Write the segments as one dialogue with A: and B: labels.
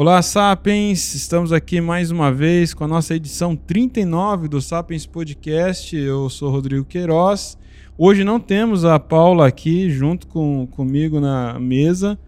A: Olá, Sapiens! Estamos aqui mais uma vez com a nossa edição 39 do Sapiens Podcast. Eu sou Rodrigo Queiroz. Hoje não temos a Paula aqui junto com, comigo na mesa,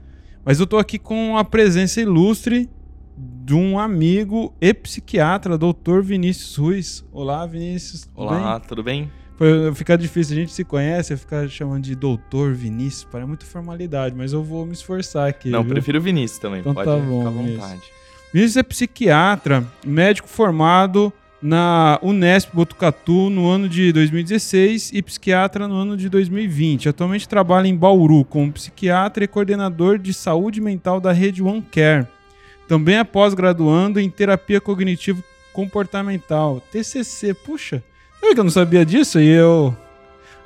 A: mas eu estou aqui com a presença ilustre de um amigo e psiquiatra, doutor Vinícius Ruiz. Olá, Vinícius.
B: Tudo Olá, bem? tudo bem?
A: Foi, fica difícil, a gente se conhece, ficar chamando de doutor Vinícius, para muita formalidade, mas eu vou me esforçar aqui.
B: Não,
A: viu?
B: prefiro Vinícius também,
A: então
B: pode
A: tá bom, ficar à vontade. Vinícius. Vinícius é psiquiatra, médico formado na Unesp Botucatu no ano de 2016 e psiquiatra no ano de 2020. Atualmente trabalha em Bauru como psiquiatra e coordenador de saúde mental da rede One Care. Também é pós-graduando em terapia cognitivo comportamental, TCC. Puxa, Que eu não sabia disso? E eu.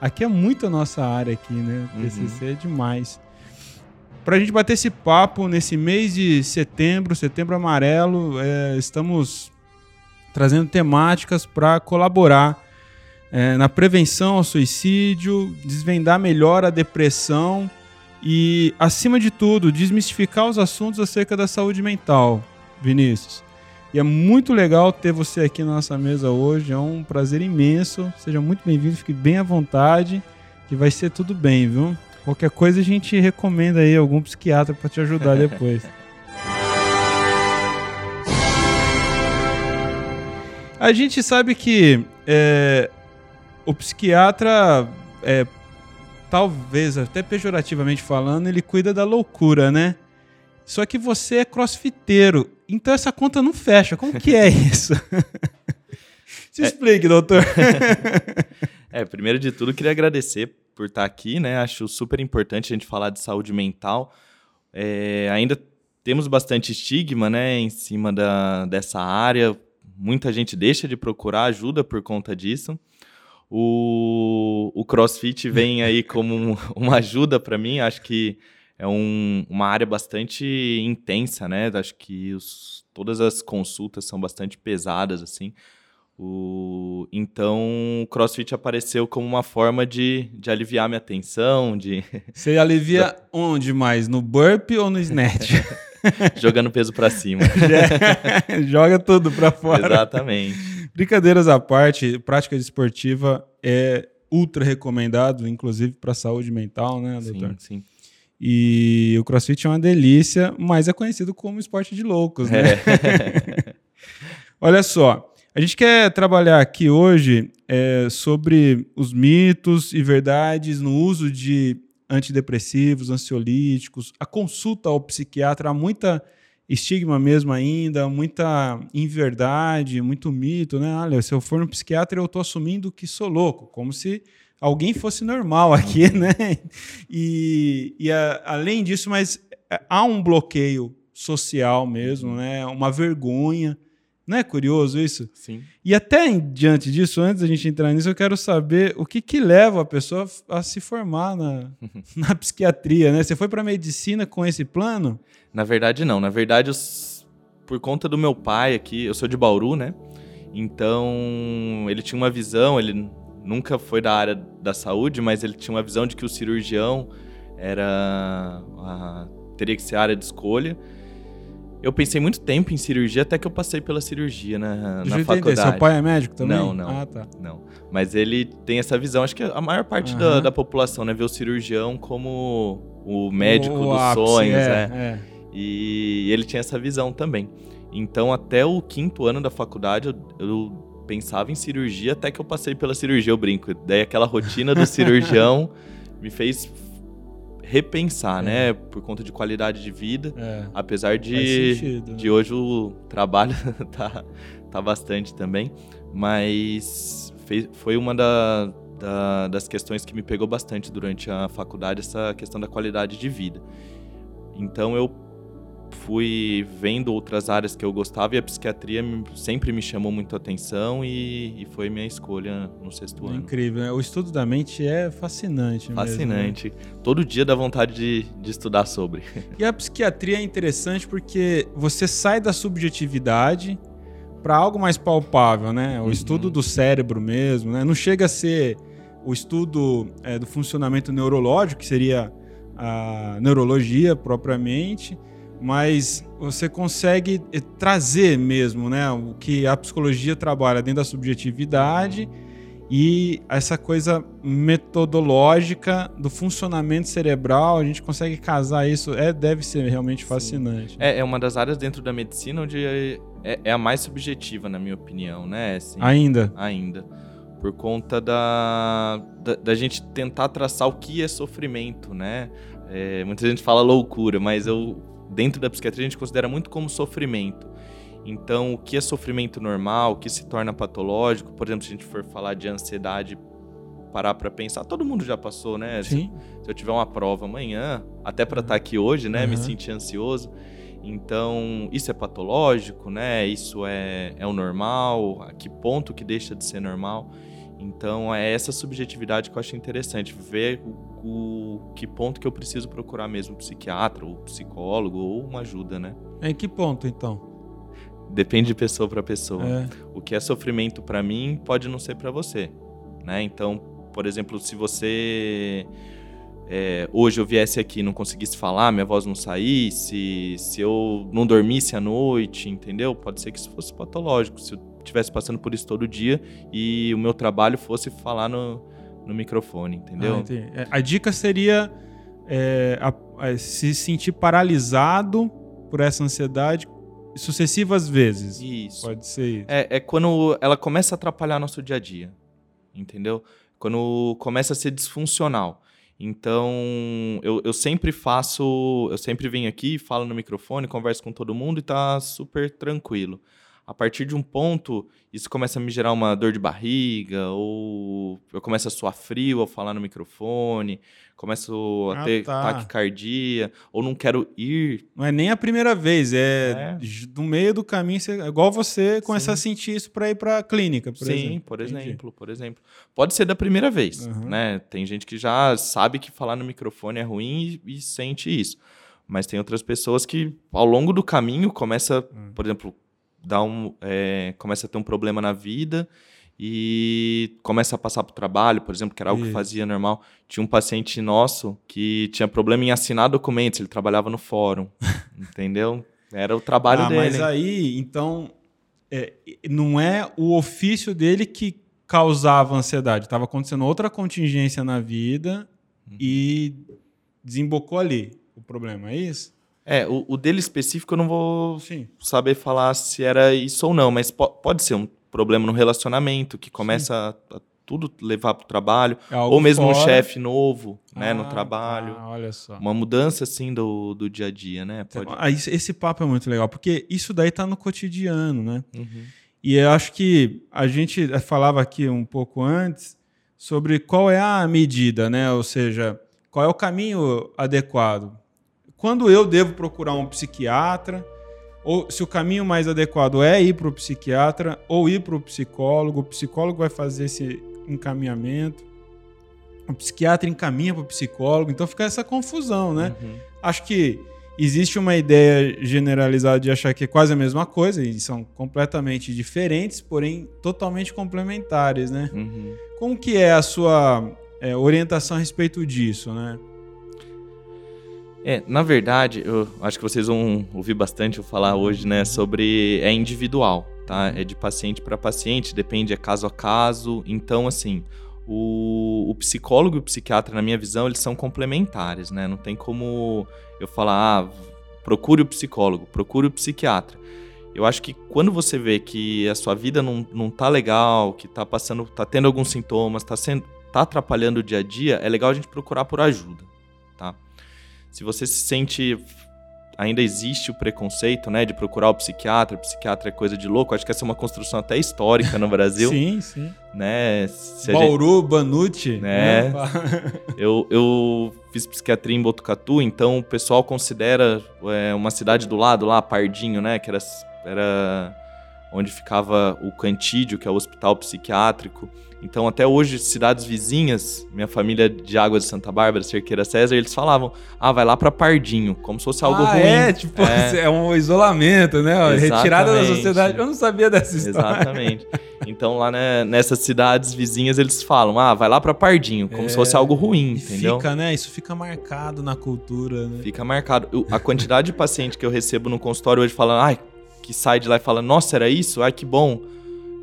A: Aqui é muito a nossa área aqui, né? TCC uhum. é demais. Pra gente bater esse papo nesse mês de setembro, setembro amarelo, é, estamos trazendo temáticas para colaborar é, na prevenção ao suicídio, desvendar melhor a depressão e, acima de tudo, desmistificar os assuntos acerca da saúde mental, Vinícius. E é muito legal ter você aqui na nossa mesa hoje. É um prazer imenso. Seja muito bem-vindo, fique bem à vontade, que vai ser tudo bem, viu? Qualquer coisa a gente recomenda aí algum psiquiatra para te ajudar depois. a gente sabe que é, o psiquiatra, é, talvez até pejorativamente falando, ele cuida da loucura, né? Só que você é crossfiteiro, então essa conta não fecha. Como que é isso? Se explique, doutor.
B: é, primeiro de tudo, queria agradecer por estar aqui, né? Acho super importante a gente falar de saúde mental. É, ainda temos bastante estigma, né, em cima da, dessa área. Muita gente deixa de procurar ajuda por conta disso. O, o CrossFit vem aí como um, uma ajuda para mim. Acho que é um, uma área bastante intensa, né? Acho que os, todas as consultas são bastante pesadas, assim. O, então, o CrossFit apareceu como uma forma de, de aliviar minha tensão, de...
A: Você alivia onde mais? No burp ou no snatch?
B: Jogando peso para cima.
A: Joga tudo para fora.
B: Exatamente.
A: Brincadeiras à parte, prática esportiva é ultra recomendado, inclusive para saúde mental, né, doutor?
B: Sim, sim.
A: E o crossfit é uma delícia, mas é conhecido como esporte de loucos, né? É. Olha só, a gente quer trabalhar aqui hoje é, sobre os mitos e verdades no uso de antidepressivos, ansiolíticos, a consulta ao psiquiatra, há muita estigma mesmo ainda, muita inverdade, muito mito, né? Olha, se eu for no psiquiatra, eu estou assumindo que sou louco, como se alguém fosse normal aqui, né? E, e a, além disso, mas é, há um bloqueio social mesmo, né? Uma vergonha. Não é curioso isso?
B: Sim.
A: E até diante disso, antes da gente entrar nisso, eu quero saber o que, que leva a pessoa a se formar na, na psiquiatria, né? Você foi para medicina com esse plano?
B: Na verdade, não. Na verdade, eu, por conta do meu pai aqui, eu sou de Bauru, né? Então, ele tinha uma visão, ele nunca foi da área da saúde, mas ele tinha uma visão de que o cirurgião era a, teria que ser a área de escolha. Eu pensei muito tempo em cirurgia até que eu passei pela cirurgia na, na faculdade.
A: Seu pai é médico também?
B: Não, não.
A: Ah, tá.
B: Não. Mas ele tem essa visão. Acho que a maior parte uhum. da, da, população, né, vê o cirurgião como o médico o dos ápice, sonhos, é, né? É. E ele tinha essa visão também. Então, até o quinto ano da faculdade, eu, eu pensava em cirurgia até que eu passei pela cirurgia, eu brinco. Daí aquela rotina do cirurgião me fez repensar, é. né? Por conta de qualidade de vida. É. Apesar de, de né? hoje o trabalho tá, tá bastante também. Mas fez, foi uma da, da, das questões que me pegou bastante durante a faculdade, essa questão da qualidade de vida. Então eu fui vendo outras áreas que eu gostava e a psiquiatria sempre me chamou muito a atenção e, e foi minha escolha no sexto ano.
A: Incrível, né? O estudo da mente é fascinante.
B: Fascinante.
A: Mesmo,
B: né? Todo dia dá vontade de, de estudar sobre.
A: E a psiquiatria é interessante porque você sai da subjetividade para algo mais palpável, né? O uhum. estudo do cérebro mesmo, né? Não chega a ser o estudo é, do funcionamento neurológico, que seria a neurologia propriamente, mas você consegue eh, trazer mesmo, né, o que a psicologia trabalha dentro da subjetividade e essa coisa metodológica do funcionamento cerebral, a gente consegue casar isso, é deve ser realmente fascinante.
B: É, é uma das áreas dentro da medicina onde é, é, é a mais subjetiva, na minha opinião, né?
A: Assim, ainda.
B: Ainda. Por conta da, da, da, gente tentar traçar o que é sofrimento, né? É, muita gente fala loucura, mas eu dentro da psiquiatria a gente considera muito como sofrimento. Então, o que é sofrimento normal, o que se torna patológico, por exemplo, se a gente for falar de ansiedade, parar para pensar, todo mundo já passou, né?
A: Sim.
B: Se, se eu tiver uma prova amanhã, até para estar tá aqui hoje, né, uhum. me sentir ansioso. Então, isso é patológico, né? Isso é, é o normal? A que ponto que deixa de ser normal? Então, é essa subjetividade que eu acho interessante, ver o, o que ponto que eu preciso procurar mesmo um psiquiatra, ou psicólogo, ou uma ajuda, né?
A: Em que ponto, então?
B: Depende de pessoa para pessoa. É. O que é sofrimento para mim pode não ser para você, né? Então, por exemplo, se você é, hoje eu viesse aqui e não conseguisse falar, minha voz não saísse, se eu não dormisse à noite, entendeu? Pode ser que isso fosse patológico. Se eu estivesse passando por isso todo dia e o meu trabalho fosse falar no, no microfone, entendeu?
A: Ah, a dica seria é, a, a, se sentir paralisado por essa ansiedade sucessivas vezes.
B: Isso.
A: Pode ser isso.
B: É, é quando ela começa a atrapalhar nosso dia a dia, entendeu? Quando começa a ser disfuncional. Então, eu, eu sempre faço, eu sempre venho aqui, falo no microfone, converso com todo mundo e tá super tranquilo a partir de um ponto, isso começa a me gerar uma dor de barriga, ou eu começo a suar frio ao falar no microfone, começo a ah, ter tá. taquicardia, ou não quero ir.
A: Não é nem a primeira vez, é, é. do meio do caminho, você, igual você começa a sentir isso para ir para a clínica, por
B: Sim,
A: exemplo.
B: por exemplo, por exemplo. Pode ser da primeira vez, uhum. né? Tem gente que já sabe que falar no microfone é ruim e, e sente isso. Mas tem outras pessoas que, ao longo do caminho, começa, hum. por exemplo, dá um, é, começa a ter um problema na vida e começa a passar para o trabalho, por exemplo, que era algo Isso. que fazia normal. Tinha um paciente nosso que tinha problema em assinar documentos, ele trabalhava no fórum, entendeu? Era o trabalho ah, dele.
A: Mas aí, então, é, não é o ofício dele que causava ansiedade, estava acontecendo outra contingência na vida uhum. e desembocou ali o problema, é isso?
B: É, o, o, dele específico eu não vou Sim. saber falar se era isso ou não, mas po pode ser um problema no relacionamento que começa a, a, tudo levar para o trabalho, é ou mesmo fora. um chefe novo, né, no ah, trabalho.
A: Tá, olha só.
B: Uma mudança assim do, do dia a dia, né?
A: Pode... Ah, esse papo é muito legal, porque isso daí está no cotidiano, né? Uhum. E eu acho que a gente falava aqui um pouco antes sobre qual é a medida, né? Ou seja, qual é o caminho adequado quando eu devo procurar um psiquiatra, ou se o caminho mais adequado é ir para o psiquiatra ou ir para o psicólogo, o psicólogo vai fazer esse encaminhamento, o psiquiatra encaminha para o psicólogo, então fica essa confusão, né? Uhum. Acho que existe uma ideia generalizada de achar que é quase a mesma coisa e são completamente diferentes, porém totalmente complementares, né? Uhum. Como que é a sua é, orientação a respeito disso, né?
B: É, na verdade, eu acho que vocês vão ouvir bastante eu falar hoje, né, sobre é individual, tá? É de paciente para paciente, depende é caso a caso. Então, assim, o, o, psicólogo e o psiquiatra, na minha visão, eles são complementares, né? Não tem como eu falar, ah, procure o psicólogo, procure o psiquiatra. Eu acho que quando você vê que a sua vida não, não tá legal, que tá passando, tá tendo alguns sintomas, tá sendo, tá atrapalhando o dia a dia, é legal a gente procurar por ajuda, tá? Se você se sente ainda existe o preconceito, né, de procurar o psiquiatra, o psiquiatra é coisa de louco. Acho que essa é uma construção até histórica no Brasil.
A: sim, sim.
B: Né?
A: Se Bauru, gente... Banucci.
B: Né? né? eu, eu fiz psiquiatria em Botucatu, então o pessoal considera é, uma cidade do lado lá, Pardinho, né, que era, era onde ficava o Cantídio, que é o hospital psiquiátrico. Então, até hoje, cidades vizinhas, minha família de Água de Santa Bárbara, Cerqueira César, eles falavam, ah, vai lá para Pardinho, como se fosse algo ah, ruim.
A: É, tipo, é, é um isolamento, né? Exatamente. Retirada da sociedade. Eu não sabia dessa história.
B: Exatamente. Então, lá né, nessas cidades vizinhas, eles falam, ah, vai lá para Pardinho, como é, se fosse algo ruim, entendeu?
A: Fica, né? Isso fica marcado na cultura, né?
B: Fica marcado. A quantidade de paciente que eu recebo no consultório hoje falando, ai, que sai de lá e fala, nossa, era isso? Ai, que bom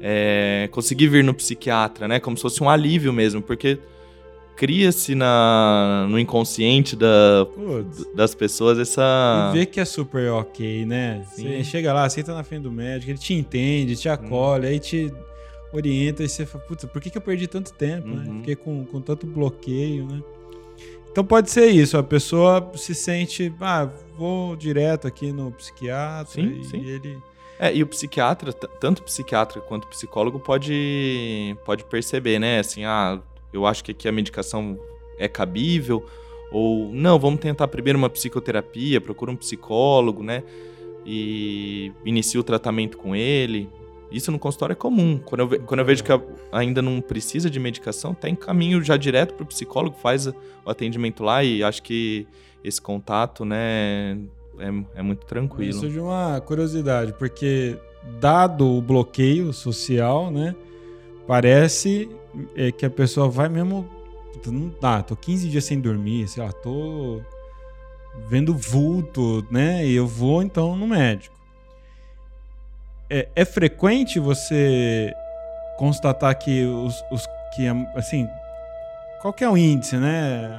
B: é, conseguir vir no psiquiatra, né? Como se fosse um alívio mesmo, porque cria-se no inconsciente da, das pessoas essa.
A: E vê que é super ok, né? Sim. Você chega lá, senta na frente do médico, ele te entende, te acolhe, hum. aí te orienta e você fala, puta, por que, que eu perdi tanto tempo, né? uhum. né? Fiquei com, com tanto bloqueio, né? Então pode ser isso, a pessoa se sente, ah, vou direto aqui no psiquiatra sim, e sim. ele
B: é, e o psiquiatra, tanto o psiquiatra quanto o psicólogo pode, pode perceber, né? Assim, ah, eu acho que aqui a medicação é cabível, ou não, vamos tentar primeiro uma psicoterapia, procura um psicólogo, né? E inicia o tratamento com ele. Isso no consultório é comum. Quando eu, ve quando eu vejo que ainda não precisa de medicação, tá em caminho já direto para o psicólogo, faz o atendimento lá e acho que esse contato, né, é, é muito tranquilo. Isso
A: de uma curiosidade, porque dado o bloqueio social, né, parece é, que a pessoa vai mesmo, não dá, tô 15 dias sem dormir, sei lá, tô vendo vulto, né, e eu vou então no médico. É, é frequente você constatar que os, os que assim, qual que é o índice, né?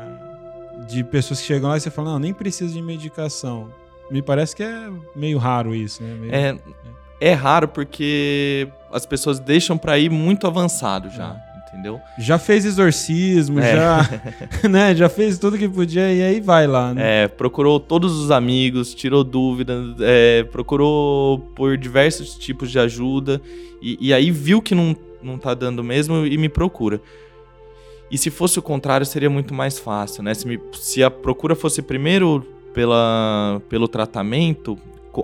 A: De pessoas que chegam lá e você fala, não, nem precisa de medicação. Me parece que é meio raro isso, né? Meio...
B: É, é raro porque as pessoas deixam para ir muito avançado já. É. Entendeu?
A: Já fez exorcismo, é. já, né, já fez tudo que podia e aí vai lá,
B: né? É, procurou todos os amigos, tirou dúvidas, é, procurou por diversos tipos de ajuda e, e aí viu que não, não tá dando mesmo e me procura. E se fosse o contrário, seria muito mais fácil, né? Se, me, se a procura fosse primeiro pela, pelo tratamento,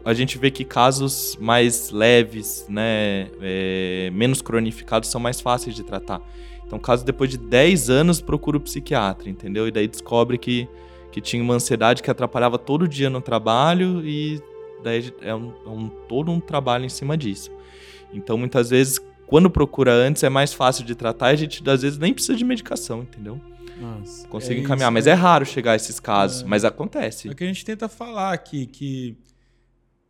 B: a gente vê que casos mais leves, né, é, menos cronificados, são mais fáceis de tratar. Então, caso depois de 10 anos, procura o psiquiatra, entendeu? E daí descobre que, que tinha uma ansiedade que atrapalhava todo dia no trabalho e daí é, um, é um, todo um trabalho em cima disso. Então, muitas vezes, quando procura antes, é mais fácil de tratar e a gente, às vezes, nem precisa de medicação, entendeu? Nossa, consigo é encaminhar. Isso, mas é. é raro chegar a esses casos, é. mas acontece.
A: É o que a gente tenta falar aqui, que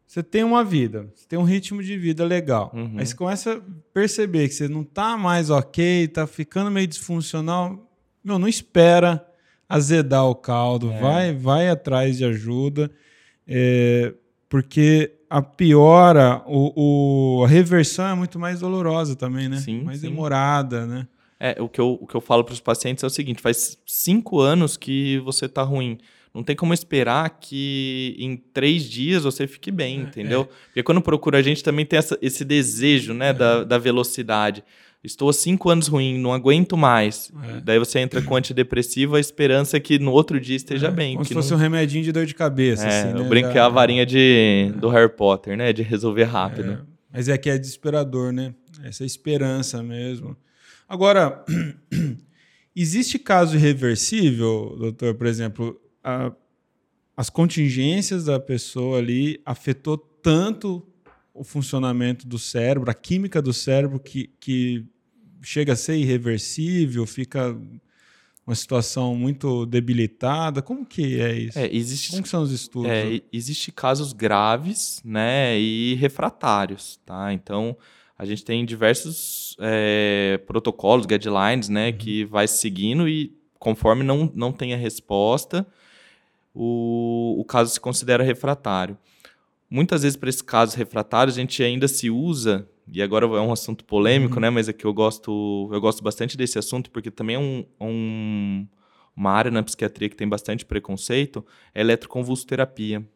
A: você tem uma vida, você tem um ritmo de vida legal. Uhum. Aí você começa a perceber que você não tá mais ok, tá ficando meio disfuncional. Meu, não espera azedar o caldo, é. vai, vai atrás de ajuda, é, porque a piora, o, o, a reversão é muito mais dolorosa também, né? Sim, mais sim. demorada, né?
B: É, o que eu, o que eu falo para os pacientes é o seguinte: faz cinco anos que você está ruim. Não tem como esperar que em três dias você fique bem, é, entendeu? É. Porque quando procura a gente também tem essa, esse desejo né, é. da, da velocidade. Estou há cinco anos ruim, não aguento mais. É. Daí você entra com antidepressivo, a esperança é que no outro dia esteja é, bem.
A: Como se
B: não...
A: fosse um remedinho de dor de cabeça.
B: É,
A: assim,
B: né? Eu brinquei Já... a varinha de, do Harry Potter, né? De resolver rápido.
A: É. Mas é que é desesperador, né? Essa esperança mesmo. Agora, existe caso irreversível, doutor? Por exemplo, a, as contingências da pessoa ali afetou tanto o funcionamento do cérebro, a química do cérebro, que, que chega a ser irreversível, fica uma situação muito debilitada. Como que é isso?
B: É, existe,
A: Como são os estudos?
B: É, existe casos graves, né, e refratários, tá? Então, a gente tem diversos é, protocolos, guidelines, né, uhum. que vai seguindo e conforme não, não tem a resposta, o, o caso se considera refratário. Muitas vezes, para esses casos refratários, a gente ainda se usa, e agora é um assunto polêmico, uhum. né, mas é que eu gosto, eu gosto bastante desse assunto, porque também é um, um uma área na psiquiatria que tem bastante preconceito, é eletroconvulsoterapia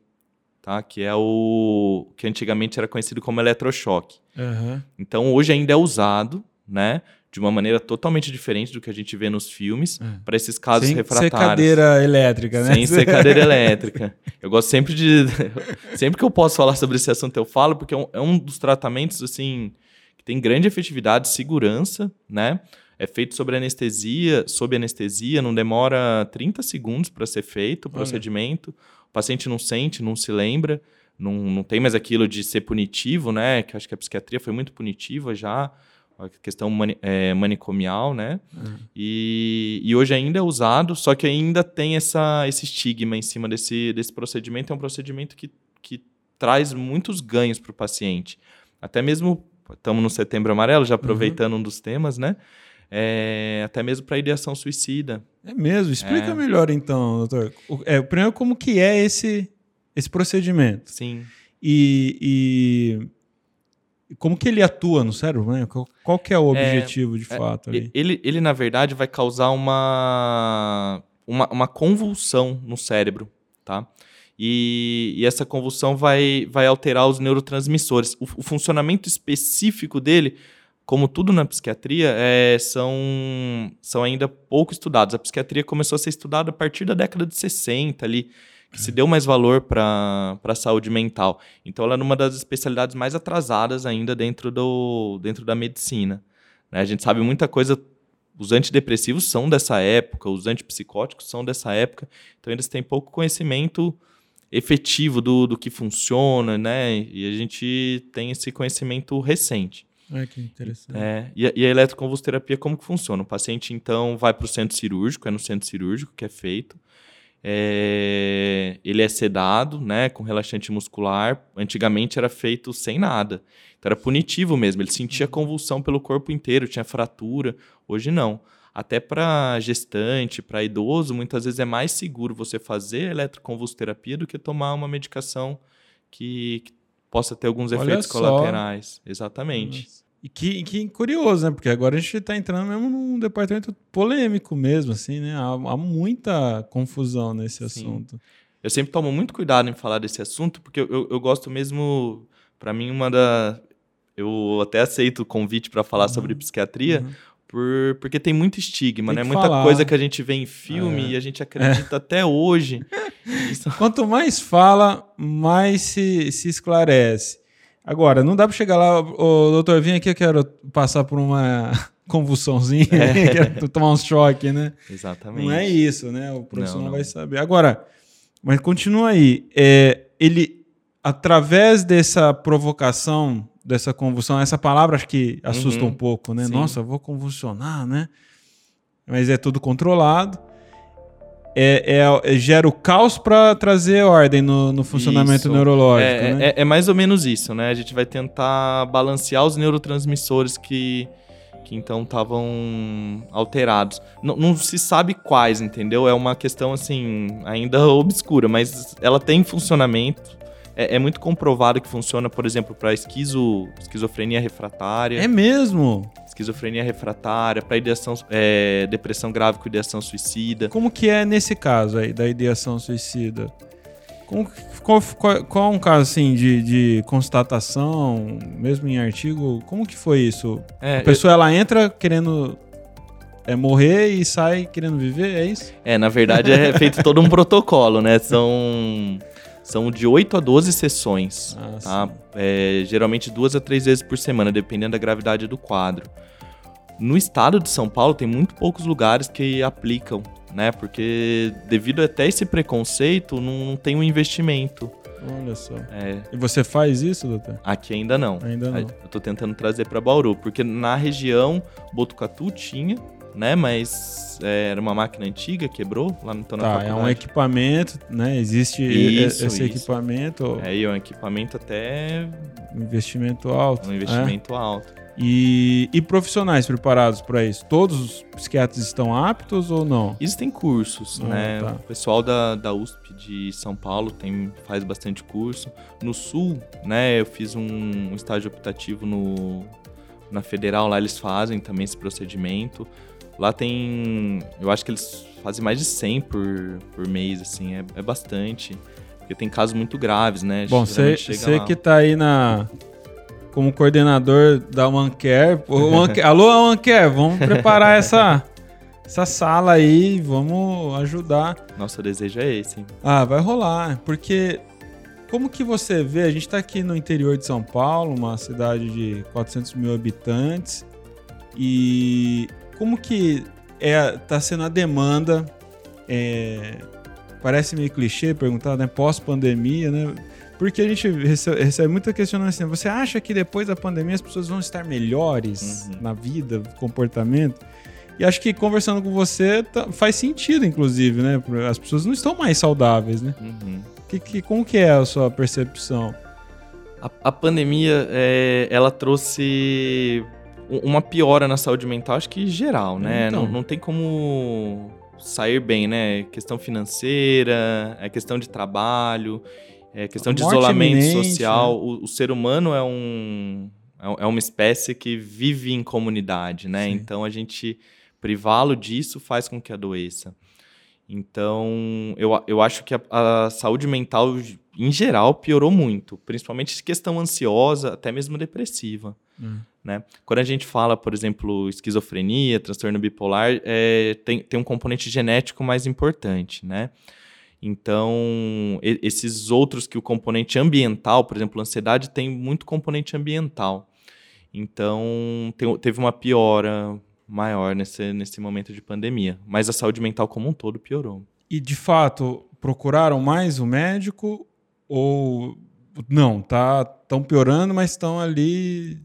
B: tá? Que é o que antigamente era conhecido como eletrochoque. Uhum. Então hoje ainda é usado, né? de uma maneira totalmente diferente do que a gente vê nos filmes, é. para esses casos
A: Sem
B: refratários.
A: Sem cadeira elétrica, né?
B: Sem ser cadeira elétrica. Eu gosto sempre de. sempre que eu posso falar sobre esse assunto, eu falo, porque é um, é um dos tratamentos, assim, que tem grande efetividade, segurança, né? É feito sobre anestesia, sob anestesia, não demora 30 segundos para ser feito o procedimento. Olha. O paciente não sente, não se lembra, não, não tem mais aquilo de ser punitivo, né? Que acho que a psiquiatria foi muito punitiva já a questão mani é, manicomial, né? Uhum. E, e hoje ainda é usado, só que ainda tem essa, esse estigma em cima desse, desse procedimento. É um procedimento que, que traz muitos ganhos para o paciente. Até mesmo, estamos no setembro amarelo, já aproveitando uhum. um dos temas, né? É, até mesmo para ideação suicida.
A: É mesmo? Explica é. melhor então, doutor. É, primeiro, como que é esse, esse procedimento?
B: Sim.
A: E, e como que ele atua no cérebro? Né? Qual, qual que é o é, objetivo é, de fato?
B: É, ele, ele, na verdade, vai causar uma, uma, uma convulsão no cérebro, tá? E, e, essa convulsão vai, vai alterar os neurotransmissores. O, o, funcionamento específico dele, como tudo na psiquiatria, é, são, são ainda pouco estudados. A psiquiatria começou a ser estudada a partir da década de 60 ali, que se deu mais valor para a saúde mental. Então, ela é uma das especialidades mais atrasadas ainda dentro, do, dentro da medicina. Né? A gente sabe muita coisa. Os antidepressivos são dessa época, os antipsicóticos são dessa época, então eles têm pouco conhecimento efetivo do, do que funciona, né? E a gente tem esse conhecimento recente.
A: É, que interessante.
B: É, e, a, e a eletroconvulsoterapia, como que funciona? O paciente, então, vai para o centro cirúrgico, é no centro cirúrgico que é feito. É, ele é sedado, né, com relaxante muscular. Antigamente era feito sem nada. Então era punitivo mesmo. Ele sentia convulsão pelo corpo inteiro, tinha fratura. Hoje não. Até para gestante, para idoso, muitas vezes é mais seguro você fazer eletroconvulsoterapia do que tomar uma medicação que, que possa ter alguns Olha efeitos só. colaterais. Exatamente. Nossa.
A: E que, que curioso, né? Porque agora a gente está entrando mesmo num departamento polêmico mesmo, assim, né? Há, há muita confusão nesse Sim. assunto.
B: Eu sempre tomo muito cuidado em falar desse assunto, porque eu, eu, eu gosto mesmo, para mim, uma da... Eu até aceito o convite para falar uhum. sobre psiquiatria, uhum. por, porque tem muito estigma, tem né? Muita falar. coisa que a gente vê em filme é. e a gente acredita é. até hoje.
A: Quanto mais fala, mais se, se esclarece. Agora, não dá para chegar lá, ô, doutor, vem aqui, eu quero passar por uma convulsãozinha, é. quero tomar um choque, né?
B: Exatamente.
A: Não é isso, né? O profissional não, não. vai saber. Agora, mas continua aí. É, ele, através dessa provocação, dessa convulsão, essa palavra acho que assusta uhum. um pouco, né? Sim. Nossa, eu vou convulsionar, né? Mas é tudo controlado é, é, é, gera o caos para trazer ordem no, no funcionamento isso. neurológico.
B: É,
A: né?
B: é, é, mais ou menos isso, né? A gente vai tentar balancear os neurotransmissores que, que então estavam alterados. Não, não, se sabe quais, entendeu? É uma questão assim, ainda obscura, mas ela tem funcionamento. É, é muito comprovado que funciona, por exemplo, para esquizo, esquizofrenia refratária.
A: É mesmo?
B: Esquizofrenia refratária, para ideação, é, depressão grave com ideação suicida.
A: Como que é nesse caso aí da ideação suicida? Como, qual, qual, qual é um caso assim de, de constatação, mesmo em artigo? Como que foi isso? É, a pessoa eu... ela entra querendo é morrer e sai querendo viver, é isso?
B: É, na verdade é feito todo um protocolo, né? São são de 8 a 12 sessões, ah, tá? É, geralmente duas a três vezes por semana, dependendo da gravidade do quadro. No estado de São Paulo tem muito poucos lugares que aplicam, né? Porque devido até esse preconceito, não, tem um investimento.
A: Olha só. É. E você faz isso, doutor?
B: Aqui ainda não.
A: Ainda não.
B: Eu tô tentando trazer para Bauru, porque na região Botucatu tinha, né? Mas é, era uma máquina antiga, quebrou lá no
A: tá, na é um equipamento, né? Existe isso, esse isso. equipamento.
B: É, e é um equipamento até...
A: Um investimento alto.
B: Um investimento é? alto.
A: E, e profissionais preparados para isso? Todos os psiquiatras estão aptos ou não?
B: Existem cursos, ah, né? Tá. O pessoal da, da USP de São Paulo tem, faz bastante curso. No Sul, né, eu fiz um, um estágio optativo no, na Federal, lá eles fazem também esse procedimento. Lá tem. Eu acho que eles fazem mais de 100 por, por mês, assim, é, é bastante. Porque tem casos muito graves, né?
A: Bom, você que tá aí na, como coordenador da OneCare. One Alô, OneCare, vamos preparar essa, essa sala aí, vamos ajudar.
B: Nosso desejo é esse.
A: Ah, vai rolar, porque como que você vê, a gente está aqui no interior de São Paulo, uma cidade de 400 mil habitantes, e como que é, tá sendo a demanda, é, parece meio clichê perguntar, né, pós-pandemia, né, porque a gente recebe, recebe muita questionamento assim, você acha que depois da pandemia as pessoas vão estar melhores uhum. na vida, comportamento? E acho que conversando com você tá, faz sentido, inclusive, né? As pessoas não estão mais saudáveis, né? Uhum. Que, que, como que é a sua percepção?
B: A, a pandemia, é, ela trouxe uma piora na saúde mental, acho que geral, né? Então. Não, não tem como sair bem, né? Questão financeira, é questão de trabalho, é questão de isolamento social. Né? O, o, ser humano é um é, é uma espécie que vive em comunidade, né? Sim. Então a gente privá-lo disso faz com que adoeça. Então, eu, eu acho que a, a, saúde mental, em geral, piorou muito, principalmente questão ansiosa, até mesmo depressiva. Hum. Né? Quando a gente fala, por exemplo, esquizofrenia, transtorno bipolar, é, tem, tem um componente genético mais importante, né? Então, e, esses outros que o componente ambiental, por exemplo, ansiedade tem muito componente ambiental. Então, tem, teve uma piora maior nesse, nesse momento de pandemia. Mas a saúde mental como um todo piorou.
A: E, de fato, procuraram mais o médico ou não? Tá, estão piorando, mas estão ali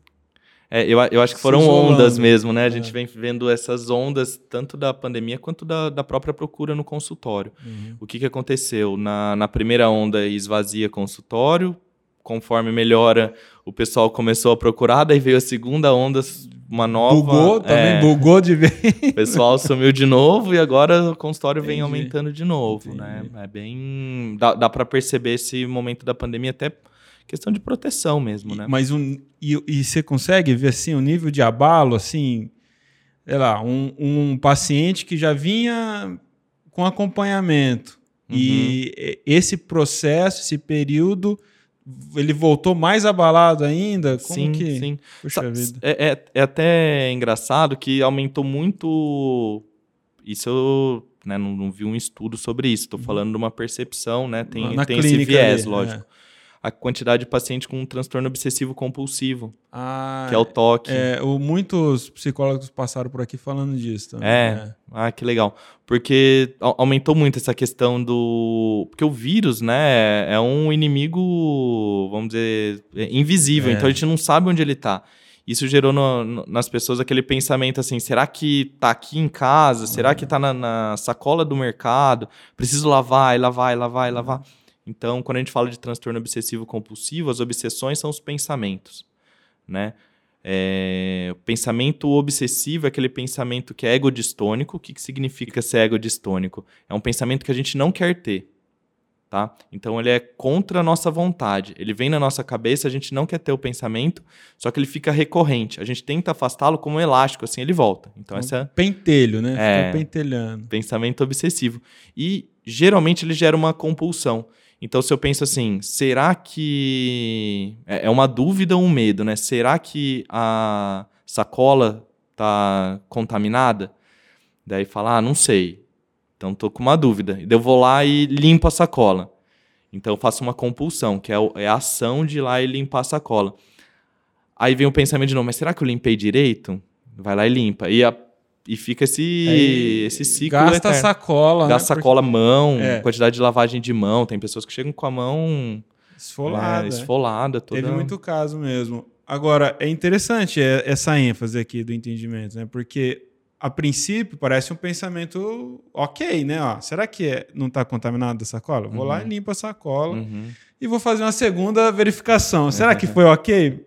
B: é, eu, eu acho que foram ondas mesmo, né? A gente é. vem vendo essas ondas tanto da pandemia quanto da, da própria procura no consultório. Uhum. O que, que aconteceu? Na, na primeira onda esvazia consultório, conforme melhora, o pessoal começou a procurar, daí veio a segunda onda, uma nova.
A: Bugou, também é, bugou de vez.
B: O pessoal sumiu de novo e agora o consultório Entendi. vem aumentando de novo, né? Entendi. né? É bem. Dá, dá para perceber esse momento da pandemia até questão de proteção mesmo, né?
A: Mas um, e, e você consegue ver assim o nível de abalo, assim, sei lá, um, um paciente que já vinha com acompanhamento uhum. e esse processo, esse período ele voltou mais abalado ainda? Como
B: sim,
A: que...
B: sim. Puxa vida. É, é, é, até engraçado que aumentou muito. Isso eu né, não, não vi um estudo sobre isso. Estou uhum. falando de uma percepção, né? Tem, Na tem esse viés, ali, lógico. É a quantidade de paciente com um transtorno obsessivo compulsivo, ah, que é o toque.
A: É, o, muitos psicólogos passaram por aqui falando disso.
B: Também. É. é. Ah, que legal. Porque aumentou muito essa questão do. Porque o vírus, né, é um inimigo, vamos dizer, é invisível. É. Então a gente não sabe onde ele está. Isso gerou no, no, nas pessoas aquele pensamento assim: será que tá aqui em casa? Será que tá na, na sacola do mercado? Preciso lavar, e lavar, e lavar, e lavar. Então, quando a gente fala de transtorno obsessivo compulsivo, as obsessões são os pensamentos, né? É, pensamento obsessivo é aquele pensamento que é egodistônico. O que, que significa ser egodistônico? É um pensamento que a gente não quer ter. Tá? Então ele é contra a nossa vontade. Ele vem na nossa cabeça, a gente não quer ter o pensamento, só que ele fica recorrente. A gente tenta afastá-lo como um elástico, assim ele volta. Então um essa
A: pentelho, né? É, fica pentelhando.
B: Pensamento obsessivo. E geralmente ele gera uma compulsão. Então, se eu penso assim, será que. É, é uma dúvida ou um medo, né? Será que a sacola tá contaminada? Daí fala, ah, não sei. Então, tô com uma dúvida. E eu vou lá e limpo a sacola. Então, eu faço uma compulsão, que é, é a ação de ir lá e limpar a sacola. Aí vem o pensamento de novo, mas será que eu limpei direito? Vai lá e limpa. E a e fica esse, esse ciclo.
A: Gasta eterno. sacola.
B: Né? Gasta né? sacola, mão, é. quantidade de lavagem de mão. Tem pessoas que chegam com a mão
A: esfolada.
B: É, esfolada toda.
A: Teve muito caso mesmo. Agora, é interessante essa ênfase aqui do entendimento, né? Porque a princípio parece um pensamento ok, né? Ó, será que é, não está contaminado a sacola? Vou uhum. lá e limpo a sacola uhum. e vou fazer uma segunda verificação. Será que foi ok?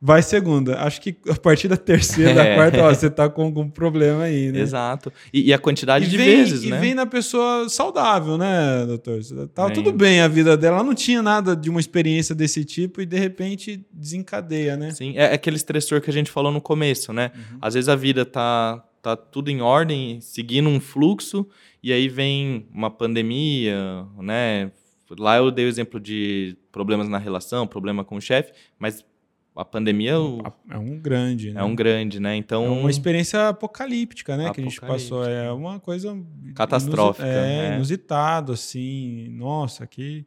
A: Vai segunda. Acho que a partir da terceira, da quarta, ó, você tá com algum problema aí, né?
B: Exato. E, e a quantidade e de vem, vezes,
A: e
B: né?
A: E vem na pessoa saudável, né, doutor? Tava tudo bem a vida dela, ela não tinha nada de uma experiência desse tipo e de repente desencadeia, né?
B: Sim, é aquele estressor que a gente falou no começo, né? Uhum. Às vezes a vida tá, tá tudo em ordem, seguindo um fluxo, e aí vem uma pandemia, né? Lá eu dei o exemplo de problemas na relação, problema com o chefe, mas a pandemia
A: é um grande,
B: né? É um grande, né? Então
A: é uma experiência apocalíptica, né? Que a gente passou é uma coisa
B: catastrófica,
A: inus... é, né? inusitado, assim. Nossa, que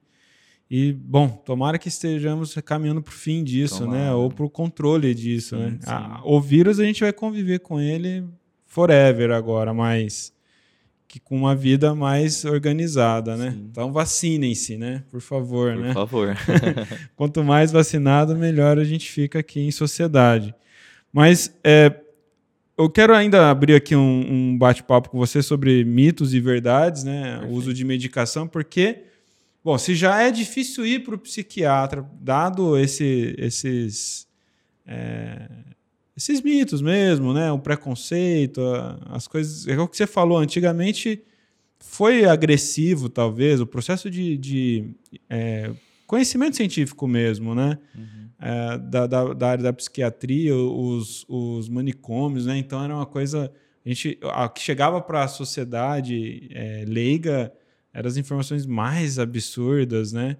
A: e bom, tomara que estejamos caminhando para o fim disso, né? tomara. né? Ou para o controle disso, sim, né? Sim. A, o vírus a gente vai conviver com ele forever agora, mas que com uma vida mais organizada, né? Sim. Então vacinem-se, né? Por favor,
B: Por
A: né?
B: Por favor.
A: Quanto mais vacinado, melhor a gente fica aqui em sociedade. Mas é, eu quero ainda abrir aqui um, um bate-papo com você sobre mitos e verdades, né? Perfeito. O uso de medicação, porque, bom, se já é difícil ir para o psiquiatra, dado esse, esses é, esses mitos mesmo, né? O preconceito, as coisas. É o que você falou, antigamente foi agressivo, talvez, o processo de, de é, conhecimento científico mesmo, né? Uhum. É, da, da, da, área da psiquiatria, os, os manicômios, né? Então era uma coisa. A gente, a que chegava para a sociedade é, leiga eram as informações mais absurdas, né?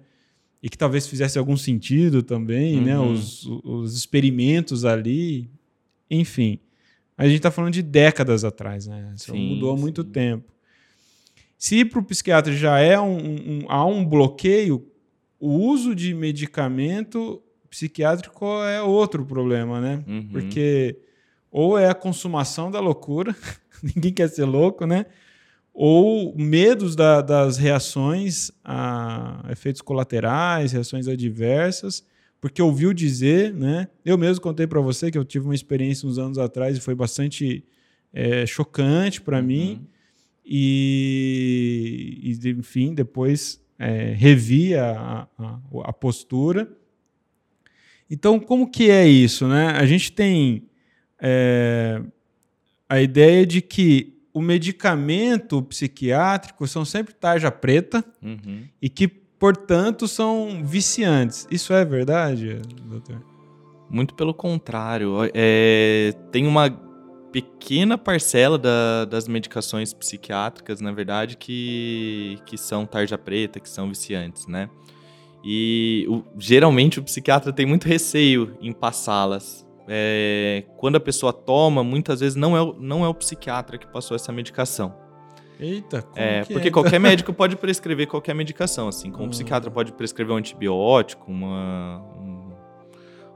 A: E que talvez fizesse algum sentido também, né? uhum. né? Os, os experimentos ali enfim, a gente está falando de décadas atrás, né? Isso sim, mudou há muito sim. tempo. Se para o psiquiatra já é um, um, há um bloqueio, o uso de medicamento psiquiátrico é outro problema, né? Uhum. Porque ou é a consumação da loucura, ninguém quer ser louco, né? Ou medos da, das reações a efeitos colaterais, reações adversas, porque ouviu dizer, né? Eu mesmo contei para você que eu tive uma experiência uns anos atrás e foi bastante é, chocante para uhum. mim. E, e, enfim, depois é, revi a, a, a, postura. Então, como que é isso, né? A gente tem é, a ideia de que o medicamento psiquiátrico são sempre tarja preta uhum. e que portanto, são viciantes. Isso é verdade, doutor?
B: Muito pelo contrário. É, tem uma pequena parcela da, das medicações psiquiátricas, na verdade, que, que são tarja preta, que são viciantes, né? E o, geralmente o psiquiatra tem muito receio em passá-las. É, quando a pessoa toma, muitas vezes não é, não é o psiquiatra que passou essa medicação.
A: Eita, como
B: é, porque é? qualquer médico pode prescrever qualquer medicação, assim, como hum. um psiquiatra pode prescrever um antibiótico, uma, um,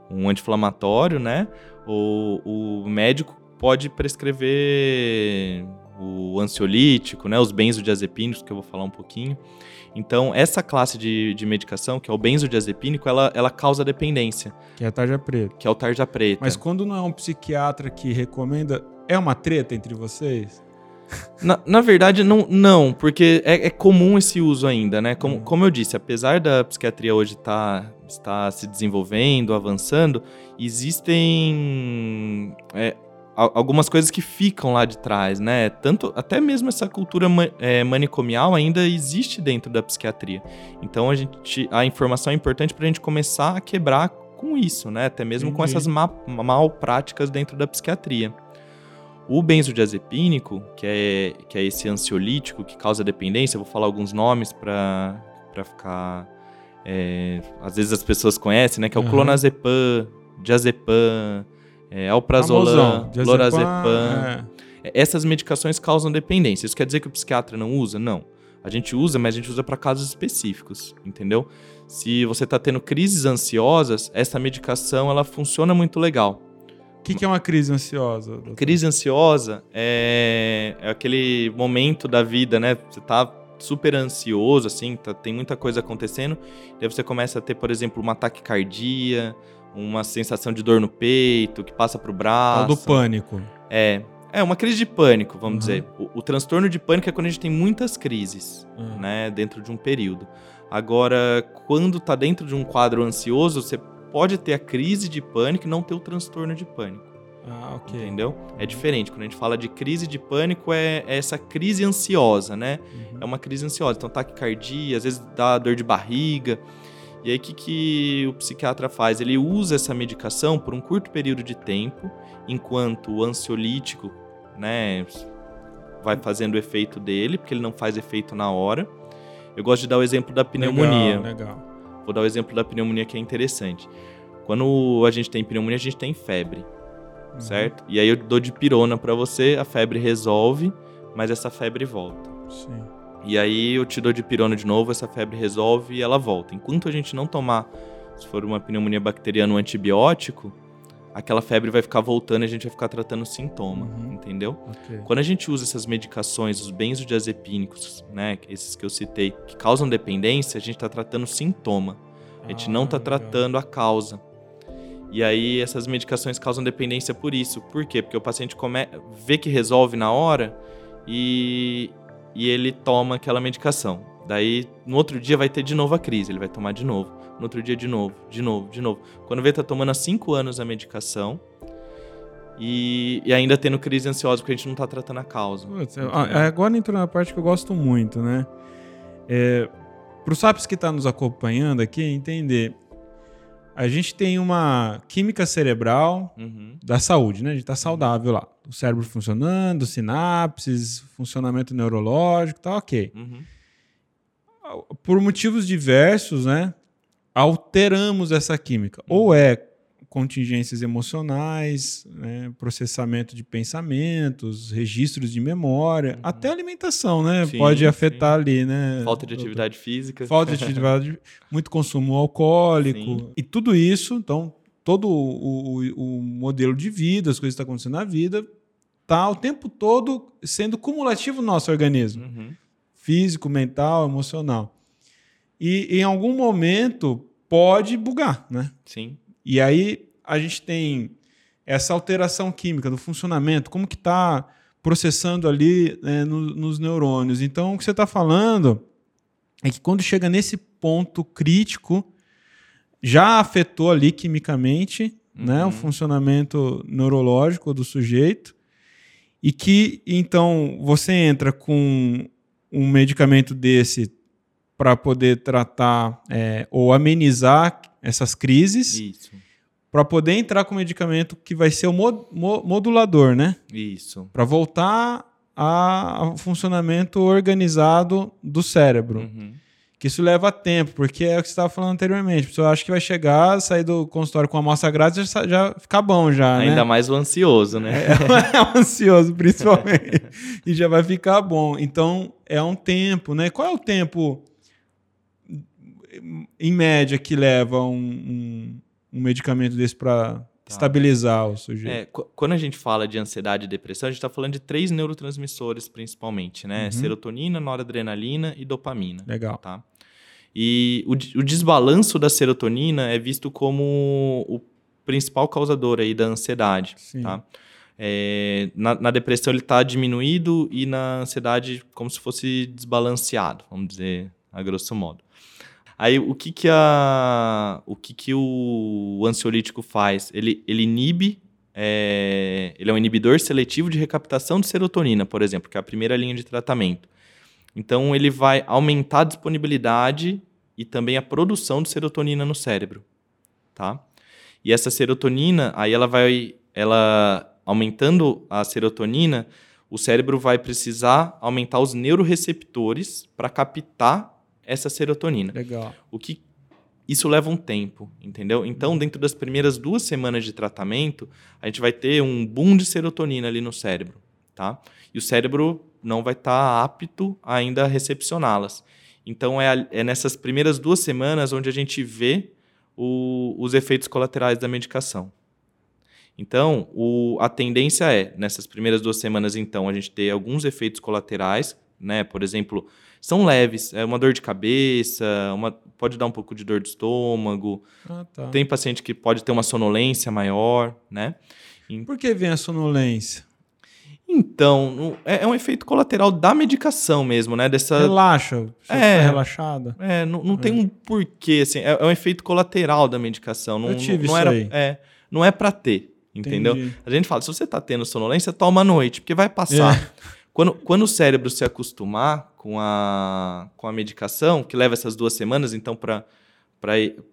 B: um anti-inflamatório, né? O, o médico pode prescrever o ansiolítico, né? Os benzodiazepínicos, que eu vou falar um pouquinho. Então, essa classe de, de medicação, que é o benzodiazepínico, ela, ela causa dependência.
A: Que é a tarja preta.
B: Que é o tarja preta.
A: Mas quando não é um psiquiatra que recomenda, é uma treta entre vocês?
B: Na, na verdade, não, não porque é, é, comum esse uso ainda, né? Como, uhum. como eu disse, apesar da psiquiatria hoje tá, estar se desenvolvendo, avançando, existem é, algumas coisas que ficam lá de trás, né? Tanto, até mesmo essa cultura é, manicomial ainda existe dentro da psiquiatria. Então, a, gente, a informação é importante para a gente começar a quebrar com isso, né? Até mesmo com essas ma mal práticas dentro da psiquiatria. O benzodiazepínico, que é, que é esse ansiolítico que causa dependência, eu vou falar alguns nomes para ficar. É, às vezes as pessoas conhecem, né? Que é o uhum. clonazepam, diazepam, é, alprazolam, lorazepam. É. Essas medicações causam dependência. Isso quer dizer que o psiquiatra não usa? Não. A gente usa, mas a gente usa para casos específicos, entendeu? Se você está tendo crises ansiosas, essa medicação ela funciona muito legal
A: que, que é uma crise ansiosa? Doutor?
B: Crise ansiosa é, é aquele momento da vida, né? Você tá super ansioso, assim, tá, tem muita coisa acontecendo. Daí você começa a ter, por exemplo, uma taquicardia, uma sensação de dor no peito, que passa pro braço. É
A: do pânico.
B: É. É, uma crise de pânico, vamos uhum. dizer. O, o, transtorno de pânico é quando a gente tem muitas crises, uhum. né, dentro de um período. Agora, quando tá dentro de um quadro ansioso, você pode ter a crise de pânico e não ter o transtorno de pânico.
A: Ah, ok.
B: Entendeu? É diferente. Quando a gente fala de crise de pânico, é, é essa crise ansiosa, né? Uhum. É uma crise ansiosa. Então, taquicardia, às vezes dá dor de barriga. E aí, o que, que o psiquiatra faz? Ele usa essa medicação por um curto período de tempo, enquanto o ansiolítico, né, vai fazendo o efeito dele, porque ele não faz efeito na hora. Eu gosto de dar o exemplo da pneumonia.
A: Legal, legal.
B: Vou dar o exemplo da pneumonia que é interessante. Quando a gente tem pneumonia, a gente tem febre, uhum. certo? E aí eu dou de pirona para você, a febre resolve, mas essa febre volta. Sim. E aí eu te dou de pirona de novo, essa febre resolve e ela volta. Enquanto a gente não tomar, se for uma pneumonia bacteriana, um antibiótico, aquela febre vai ficar voltando e a gente vai ficar tratando o sintoma, uhum. entendeu? Okay. Quando a gente usa essas medicações, os benzodiazepínicos, né, esses que eu citei, que causam dependência, a gente está tratando o sintoma. A gente ah, não está tratando a causa. E aí essas medicações causam dependência por isso. Por quê? Porque o paciente come... vê que resolve na hora e e ele toma aquela medicação. Daí, no outro dia, vai ter de novo a crise, ele vai tomar de novo. No outro dia, de novo, de novo, de novo. Quando vê, tá tomando há cinco anos a medicação e, e ainda tendo crise ansiosa, porque a gente não tá tratando a causa.
A: Putz, agora entrou na parte que eu gosto muito, né? É, Para SAPs que tá nos acompanhando aqui, entender a gente tem uma química cerebral uhum. da saúde, né? A gente está saudável lá. O cérebro funcionando, sinapses, funcionamento neurológico, tá ok. Uhum. Por motivos diversos, né? Alteramos essa química. Uhum. Ou é contingências emocionais, né, processamento de pensamentos, registros de memória, uhum. até alimentação, né? Sim, Pode afetar sim. ali, né?
B: Falta de atividade física.
A: Falta de atividade, muito consumo alcoólico. Sim. E tudo isso, então, todo o, o, o, modelo de vida, as coisas que estão acontecendo na vida, tá o tempo todo sendo cumulativo no nosso organismo. Uhum. Físico, mental, emocional. E em algum momento pode bugar, né?
B: Sim.
A: E aí a gente tem essa alteração química do funcionamento, como que está processando ali né, no, nos neurônios. Então, o que você está falando é que quando chega nesse ponto crítico, já afetou ali quimicamente uhum. né, o uhum. funcionamento neurológico do sujeito, e que então você entra com um medicamento desse para poder tratar é, ou amenizar essas crises. Para poder entrar com medicamento que vai ser o mod, modulador, né?
B: Isso.
A: Para voltar ao funcionamento organizado do cérebro. Uhum. Que isso leva tempo, porque é o que você estava falando anteriormente. A pessoa acha que vai chegar, sair do consultório com a amostra grátis e já, já ficar bom já,
B: Ainda
A: né?
B: mais o ansioso, né?
A: É, é o ansioso, principalmente. e já vai ficar bom. Então, é um tempo, né? Qual é o tempo em média, que leva um, um, um medicamento desse para tá. estabilizar o sujeito? É,
B: quando a gente fala de ansiedade e depressão, a gente está falando de três neurotransmissores principalmente, né? Uhum. Serotonina, noradrenalina e dopamina.
A: Legal.
B: Tá? E o, o desbalanço da serotonina é visto como o principal causador aí da ansiedade, Sim. tá? É, na, na, depressão ele está diminuído e na ansiedade como se fosse desbalanceado, vamos dizer a grosso modo. Aí o que que, a, o, que que o ansiolítico faz? Ele, ele inibe, é, ele é um inibidor seletivo de recaptação de serotonina, por exemplo, que é a primeira linha de tratamento. Então ele vai aumentar a disponibilidade e também a produção de serotonina no cérebro, tá? E essa serotonina, aí ela vai, ela aumentando a serotonina, o cérebro vai precisar aumentar os neuroreceptores para captar essa serotonina.
A: Legal.
B: O que isso leva um tempo, entendeu? Então, uhum. dentro das primeiras duas semanas de tratamento, a gente vai ter um boom de serotonina ali no cérebro, tá? E o cérebro não vai estar tá apto ainda a recepcioná-las. Então, é, é, nessas primeiras duas semanas onde a gente vê o, os efeitos colaterais da medicação. Então, o, a tendência é, nessas primeiras duas semanas, então, a gente ter alguns efeitos colaterais, né? Por exemplo, são leves. É uma dor de cabeça, uma, pode dar um pouco de dor de estômago. Ah, tá. Tem paciente que pode ter uma sonolência maior, né?
A: Por que vem a sonolência?
B: Então, é, é um efeito colateral da medicação mesmo, né? Dessa...
A: Relaxa, você é, relaxada.
B: É, não, não é. tem um porquê, assim, é, é, um efeito colateral da medicação. Não,
A: Eu tive
B: não,
A: não
B: era,
A: aí.
B: É, não é para ter, entendeu? Entendi. A gente fala, se você tá tendo sonolência, toma à noite, porque vai passar. É. Quando, quando o cérebro se acostumar com a, com a medicação, que leva essas duas semanas, então, para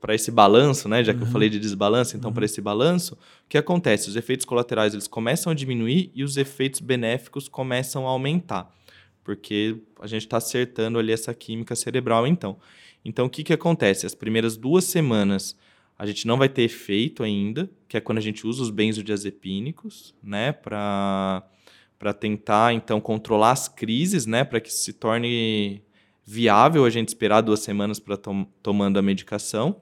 B: para esse balanço, né? Já que uhum. eu falei de desbalanço, então uhum. para esse balanço, o que acontece? Os efeitos colaterais eles começam a diminuir e os efeitos benéficos começam a aumentar, porque a gente está acertando ali essa química cerebral, então. Então o que que acontece? As primeiras duas semanas a gente não vai ter efeito ainda, que é quando a gente usa os benzodiazepínicos, né, para para tentar então controlar as crises, né, para que se torne viável a gente esperar duas semanas para tom tomando a medicação.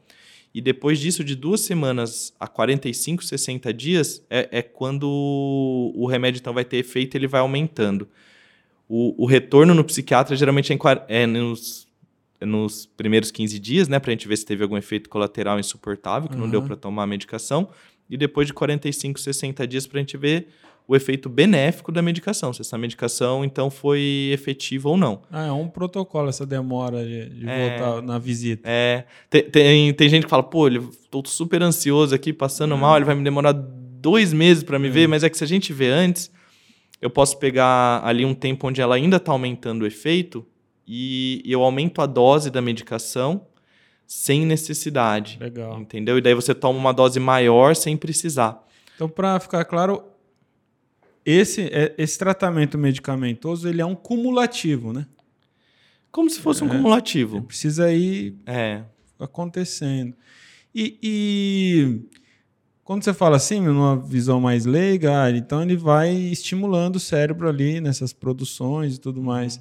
B: E depois disso, de duas semanas a 45, 60 dias, é, é quando o remédio então vai ter efeito ele vai aumentando. O, o retorno no psiquiatra geralmente é, em, é nos, é nos primeiros 15 dias, né? Pra gente ver se teve algum efeito colateral insuportável, que uhum. não deu para tomar a medicação. E depois de 45, 60 dias pra gente ver o efeito benéfico da medicação, se essa medicação então foi efetiva ou não.
A: Ah, é um protocolo essa demora de, de é, voltar na visita.
B: É, tem, tem, tem, gente que fala, pô, tô super ansioso aqui, passando mal, ele vai me demorar dois meses para me é. ver, mas é que se a gente vê antes, eu posso pegar ali um tempo onde ela ainda está aumentando o efeito e eu aumento a dose da medicação sem necessidade.
A: Legal.
B: Entendeu? E daí você toma uma dose maior sem precisar.
A: Então, para ficar claro, esse, é, esse tratamento medicamentoso ele é um cumulativo, né?
B: Como se fosse um é, cumulativo.
A: Precisa ir
B: é.
A: acontecendo. E, e, quando você fala assim, numa visão mais leiga, ah, então ele vai estimulando o cérebro ali nessas produções e tudo mais.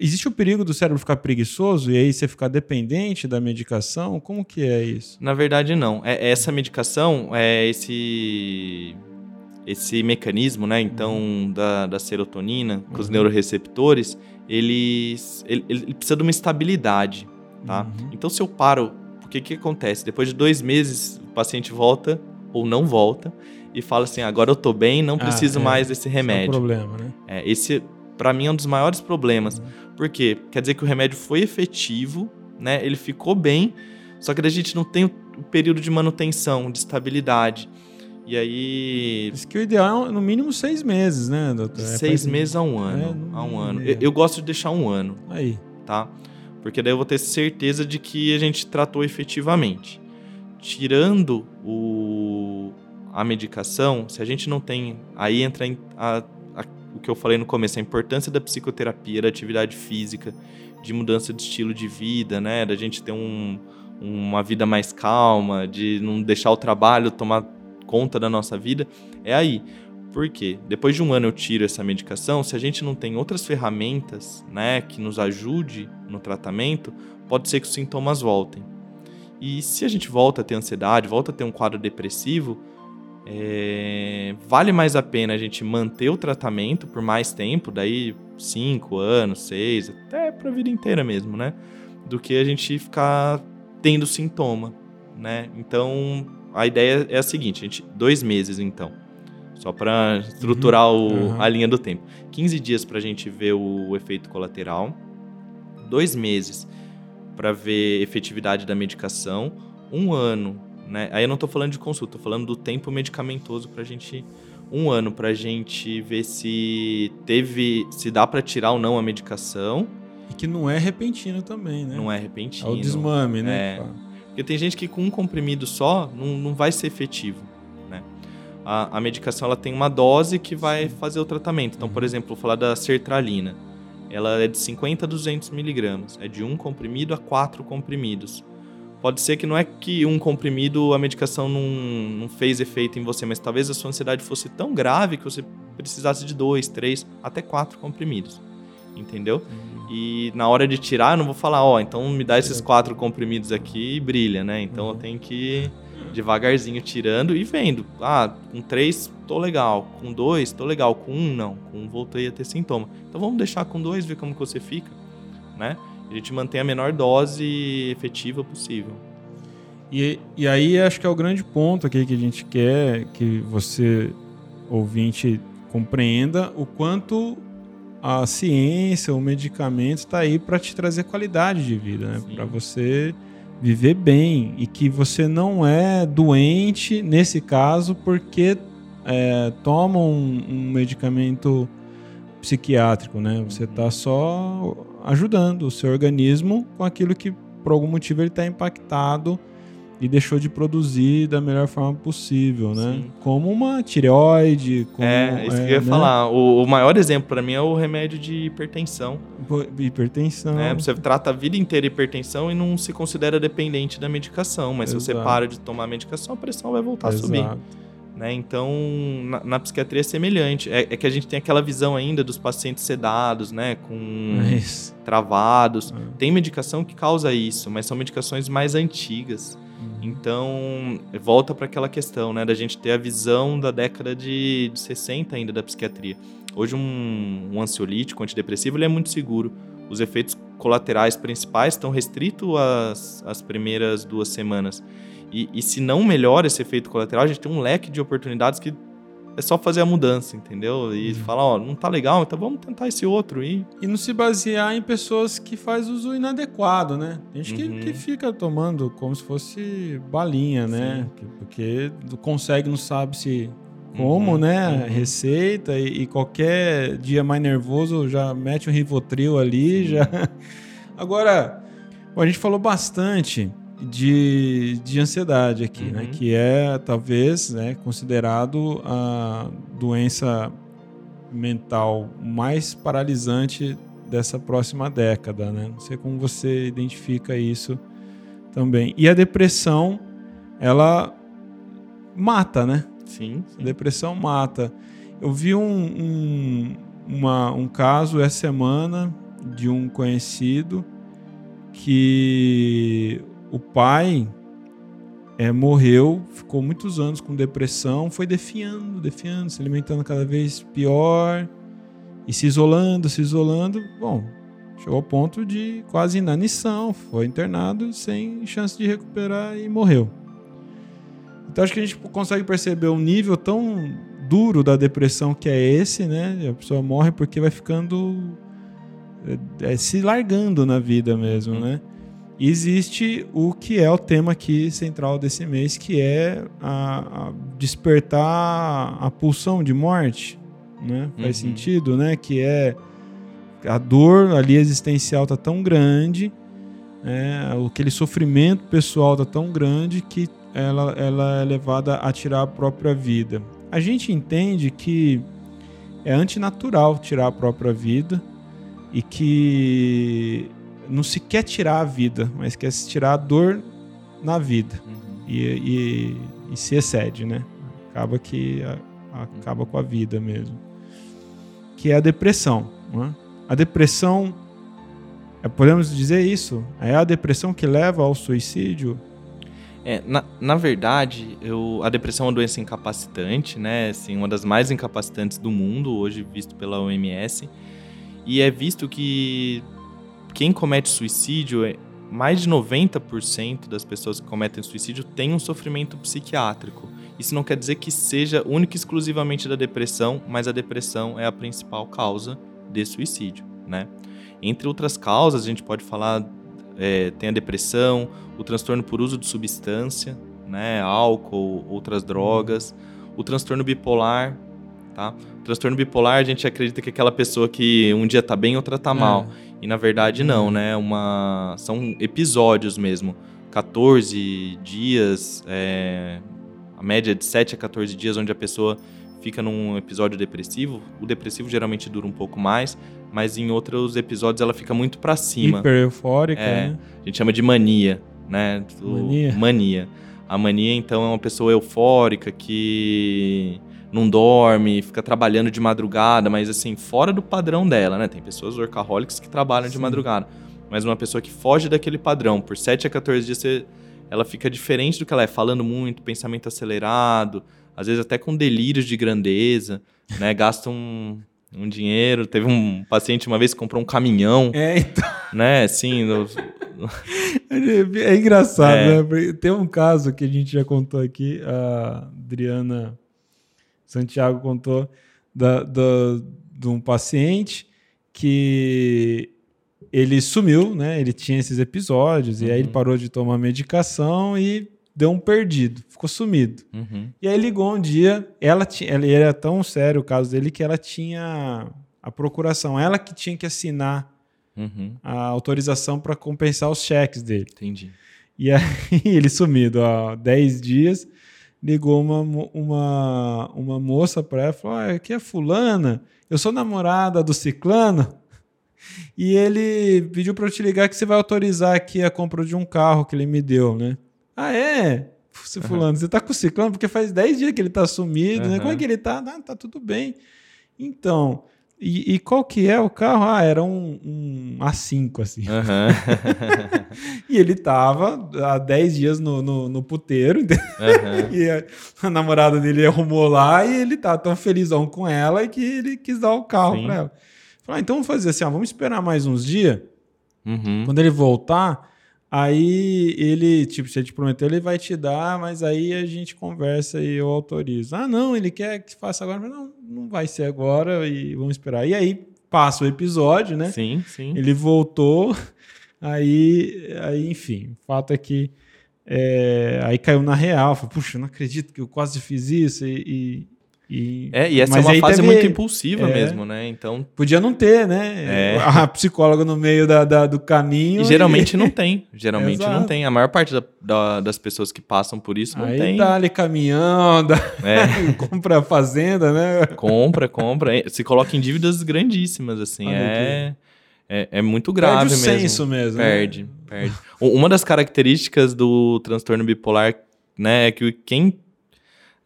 A: Existe o perigo do cérebro ficar preguiçoso e aí você ficar dependente da medicação? Como que é isso?
B: Na verdade, não. É, essa medicação, é esse esse mecanismo, né, então, da, da serotonina, com uhum. os neuroreceptores, ele, ele, ele, precisa de uma estabilidade, tá? Uhum. Então, se eu paro, o que que acontece? Depois de dois meses, o paciente volta ou não volta e fala assim, agora eu tô bem, não ah, preciso é. mais desse remédio. Esse
A: é o problema, né?
B: É, esse, para mim, é um dos maiores problemas. Uhum. Por quê? Quer dizer que o remédio foi efetivo, né? Ele ficou bem, só que a gente não tem o período de manutenção, de estabilidade. E aí.
A: Diz que o ideal é no mínimo seis meses, né, doutor?
B: É seis meses a um ano. É, a um ano. Eu, eu, gosto de deixar um ano.
A: Aí.
B: Tá? Porque daí eu vou ter certeza de que a gente tratou efetivamente. Tirando o, a medicação, se a gente não tem. Aí entra a, a, o que eu falei no começo, a importância da psicoterapia, da atividade física, de mudança de estilo de vida, né? Da gente ter um, uma vida mais calma, de não deixar o trabalho tomar conta da nossa vida, é aí. Por quê? Depois de um ano eu tiro essa medicação, se a gente não tem outras ferramentas né, que nos ajude no tratamento, pode ser que os sintomas voltem. E se a gente volta a ter ansiedade, volta a ter um quadro depressivo, é, vale mais a pena a gente manter o tratamento por mais tempo, daí 5 anos, 6, até para a vida inteira mesmo, né? Do que a gente ficar tendo sintoma, né? Então, a ideia é a seguinte, gente, dois meses então. Só para estruturar uhum. o, a linha do tempo. 15 dias para a gente ver o efeito colateral. Dois meses para ver efetividade da medicação. Um ano, né? Aí eu não estou falando de consulta, estou falando do tempo medicamentoso para a gente. Um ano para a gente ver se teve, se dá para tirar ou não a medicação.
A: E que não é repentino também, né?
B: Não é repentino.
A: É o desmame, né? É.
B: Porque tem gente que com um comprimido só não, não vai ser efetivo. Né? A, a medicação ela tem uma dose que vai fazer o tratamento. Então, por exemplo, vou falar da sertralina. Ela é de 50 a 200 miligramas. É de um comprimido a quatro comprimidos. Pode ser que não é que um comprimido a medicação não, não fez efeito em você, mas talvez a sua ansiedade fosse tão grave que você precisasse de dois, três, até quatro comprimidos. Entendeu? Uhum. E na hora de tirar, eu não vou falar, ó, oh, então me dá esses quatro comprimidos aqui e brilha, né? Então uhum. eu tenho que ir devagarzinho tirando e vendo. Ah, com três tô legal, com dois tô legal, com um não, com um voltei a ter sintoma. Então vamos deixar com dois, ver como que você fica, né? A gente mantém a menor dose efetiva possível.
A: E, e aí acho que é o grande ponto aqui que a gente quer que você, ouvinte, compreenda o quanto a ciência, o medicamento está aí para te trazer qualidade de vida, né? Para você viver bem e que você não é doente nesse caso porque é, toma um, um, medicamento psiquiátrico, né? Você está uhum. só ajudando o seu organismo com aquilo que por algum motivo ele está impactado e deixou de produzir da melhor forma possível, né? Sim. Como uma tireoide. Como,
B: é, isso é, que eu ia né? falar. O, o, maior exemplo para mim é o remédio de hipertensão.
A: Hipertensão.
B: É, você trata a vida inteira hipertensão e não se considera dependente da medicação, mas Exato. se você para de tomar a medicação, a pressão vai voltar Exato. a subir. Né? Então, na, na, psiquiatria é semelhante. É, é, que a gente tem aquela visão ainda dos pacientes sedados, né? Com é travados. É. Tem medicação que causa isso, mas são medicações mais antigas. Uhum. Então, volta para aquela questão, né? Da gente ter a visão da década de, de 60 ainda da psiquiatria. Hoje, um, um ansiolítico, um antidepressivo, ele é muito seguro. Os efeitos colaterais principais estão restritos às, às primeiras duas semanas. E, e se não melhora esse efeito colateral, a gente tem um leque de oportunidades que é só fazer a mudança, entendeu? E uhum. falar, ó, não tá legal, então vamos tentar esse outro. E,
A: e não se basear em pessoas que faz uso inadequado, né? Tem gente uhum. que, que fica tomando como se fosse balinha, né? Sim. Porque consegue, não sabe se como, uhum. né? Uhum. Receita e, e, qualquer dia mais nervoso já mete um Rivotril ali, já. Agora, a gente falou bastante de, de ansiedade aqui, né? uhum. né? Que é talvez né, considerado a doença mental mais paralisante dessa próxima década, né? Não sei como você identifica isso também. E a depressão, ela mata, né?
B: Sim.
A: sim. A depressão mata. Eu vi um, um, uma, um caso essa semana de um conhecido que o pai é, morreu, ficou muitos anos com depressão, foi defiando, defiando, se alimentando cada vez pior e se isolando, se isolando. Bom, chegou ao ponto de quase inanição, foi internado sem chance de recuperar e morreu. Então acho que a gente consegue perceber um nível tão duro da depressão que é esse, né? A pessoa morre porque vai ficando é, é, se largando na vida mesmo, uhum. Né? existe o que é o tema aqui central desse mês, que é a, a despertar a pulsão de morte, né? Faz uhum. sentido, né? Que é a dor ali existencial tá tão grande, né? aquele sofrimento pessoal tá tão grande que ela, ela é levada a tirar a própria vida. A gente entende que é antinatural tirar a própria vida e que não se quer tirar a vida, mas quer se tirar a dor na vida. Uhum. E, e, e, se excede, né? Acaba que a, acaba com a vida mesmo. Que é a depressão. Né? A depressão, é, podemos dizer isso, é a depressão que leva ao suicídio?
B: É, na, na verdade, eu, a depressão é uma doença incapacitante, né? Assim, uma das mais incapacitantes do mundo, hoje visto pela OMS. E é visto que quem comete suicídio, é, mais de 90% das pessoas que cometem suicídio têm um sofrimento psiquiátrico. Isso não quer dizer que seja único e exclusivamente da depressão, mas a depressão é a principal causa de suicídio, né? Entre outras causas, a gente pode falar, é, tem a depressão, o transtorno por uso de substância, né, álcool, outras drogas, o transtorno bipolar, tá? O transtorno bipolar, a gente acredita que é aquela pessoa que um dia tá bem, outra tá é. E na verdade não, né? Uma, são episódios mesmo. 14 dias, é, a média de 7 a 14 dias onde a pessoa fica num episódio depressivo. O depressivo geralmente dura um pouco mais, mas em outros episódios ela fica muito para cima.
A: Hiper eufórica,
B: é,
A: né?
B: A gente chama de mania, né?
A: Mania.
B: mania. A mania, então, é uma pessoa eufórica que não dorme, fica trabalhando de madrugada, mas assim, fora do padrão dela, né? Tem pessoas workaholics que trabalham Sim. de madrugada. Mas uma pessoa que foge daquele padrão, por 7 a 14 dias, você, ela fica diferente do que ela é, falando muito, pensamento acelerado, às vezes até com delírios de grandeza, né? Gasta um, um dinheiro. Teve um paciente uma vez que comprou um caminhão.
A: É, então.
B: Né, assim. No...
A: é engraçado, é. né? Tem um caso que a gente já contou aqui, a Adriana Santiago contou da, da, de um paciente que ele sumiu, né? Ele tinha esses episódios, uhum. e aí ele uhum. parou de tomar medicação e deu um perdido, ficou sumido. Uhum. E aí ligou um dia, ela tinha, ele era tão sério o caso dele que ela tinha a procuração, ela que tinha que assinar uhum. a autorização para compensar os cheques dele.
B: Entendi.
A: E aí ele sumido há 10 dias, ligou uma, uma, uma moça para ela e falou: ah, aqui é fulana, eu sou namorada do ciclano. E ele pediu para eu te ligar que você vai autorizar aqui a compra de um carro que ele me deu, né? Ah, é? Você fulano, uhum. você tá com o ciclano? Porque faz 10 dias que ele tá sumido, uhum. né? Como é que ele tá? Ah, tá tudo bem. Então, e, e, qual que é o carro? Ah, era um, um A5, assim. Uhum. e ele tava há 10 dias no, no, no puteiro, uhum. e a, a, namorada dele arrumou lá e ele tá tão felizão com ela que ele quis dar o carro Sim. pra ela. Falei, ah, então vamos fazer assim, ó, vamos esperar mais uns dias. Uhum. Quando ele voltar, Aí ele, tipo, se ele te prometeu, ele vai te dar, mas aí a gente conversa e eu autorizo. Ah, não, ele quer que faça agora, mas não, não vai ser agora e vamos esperar. E aí passa o episódio, né?
B: Sim, sim.
A: Ele voltou, aí, aí enfim, o fato é que é, aí caiu na real. Falei, puxa, não acredito que eu quase fiz isso e, e
B: e, é, e essa é uma fase teve, muito impulsiva é, mesmo, né? Então.
A: Podia não ter, né? É. A psicóloga no meio da, da do caminho.
B: E geralmente e... não tem. Geralmente não tem. A maior parte da, da, das pessoas que passam por isso não
A: Aí
B: tem.
A: Dá ali caminhão, dá... É. compra fazenda, né?
B: Compra, compra. Se coloca em dívidas grandíssimas, assim. é, é, é, muito grave perde
A: o mesmo. senso mesmo.
B: Perde, né? perde. Uma das características do transtorno bipolar, né, é que quem.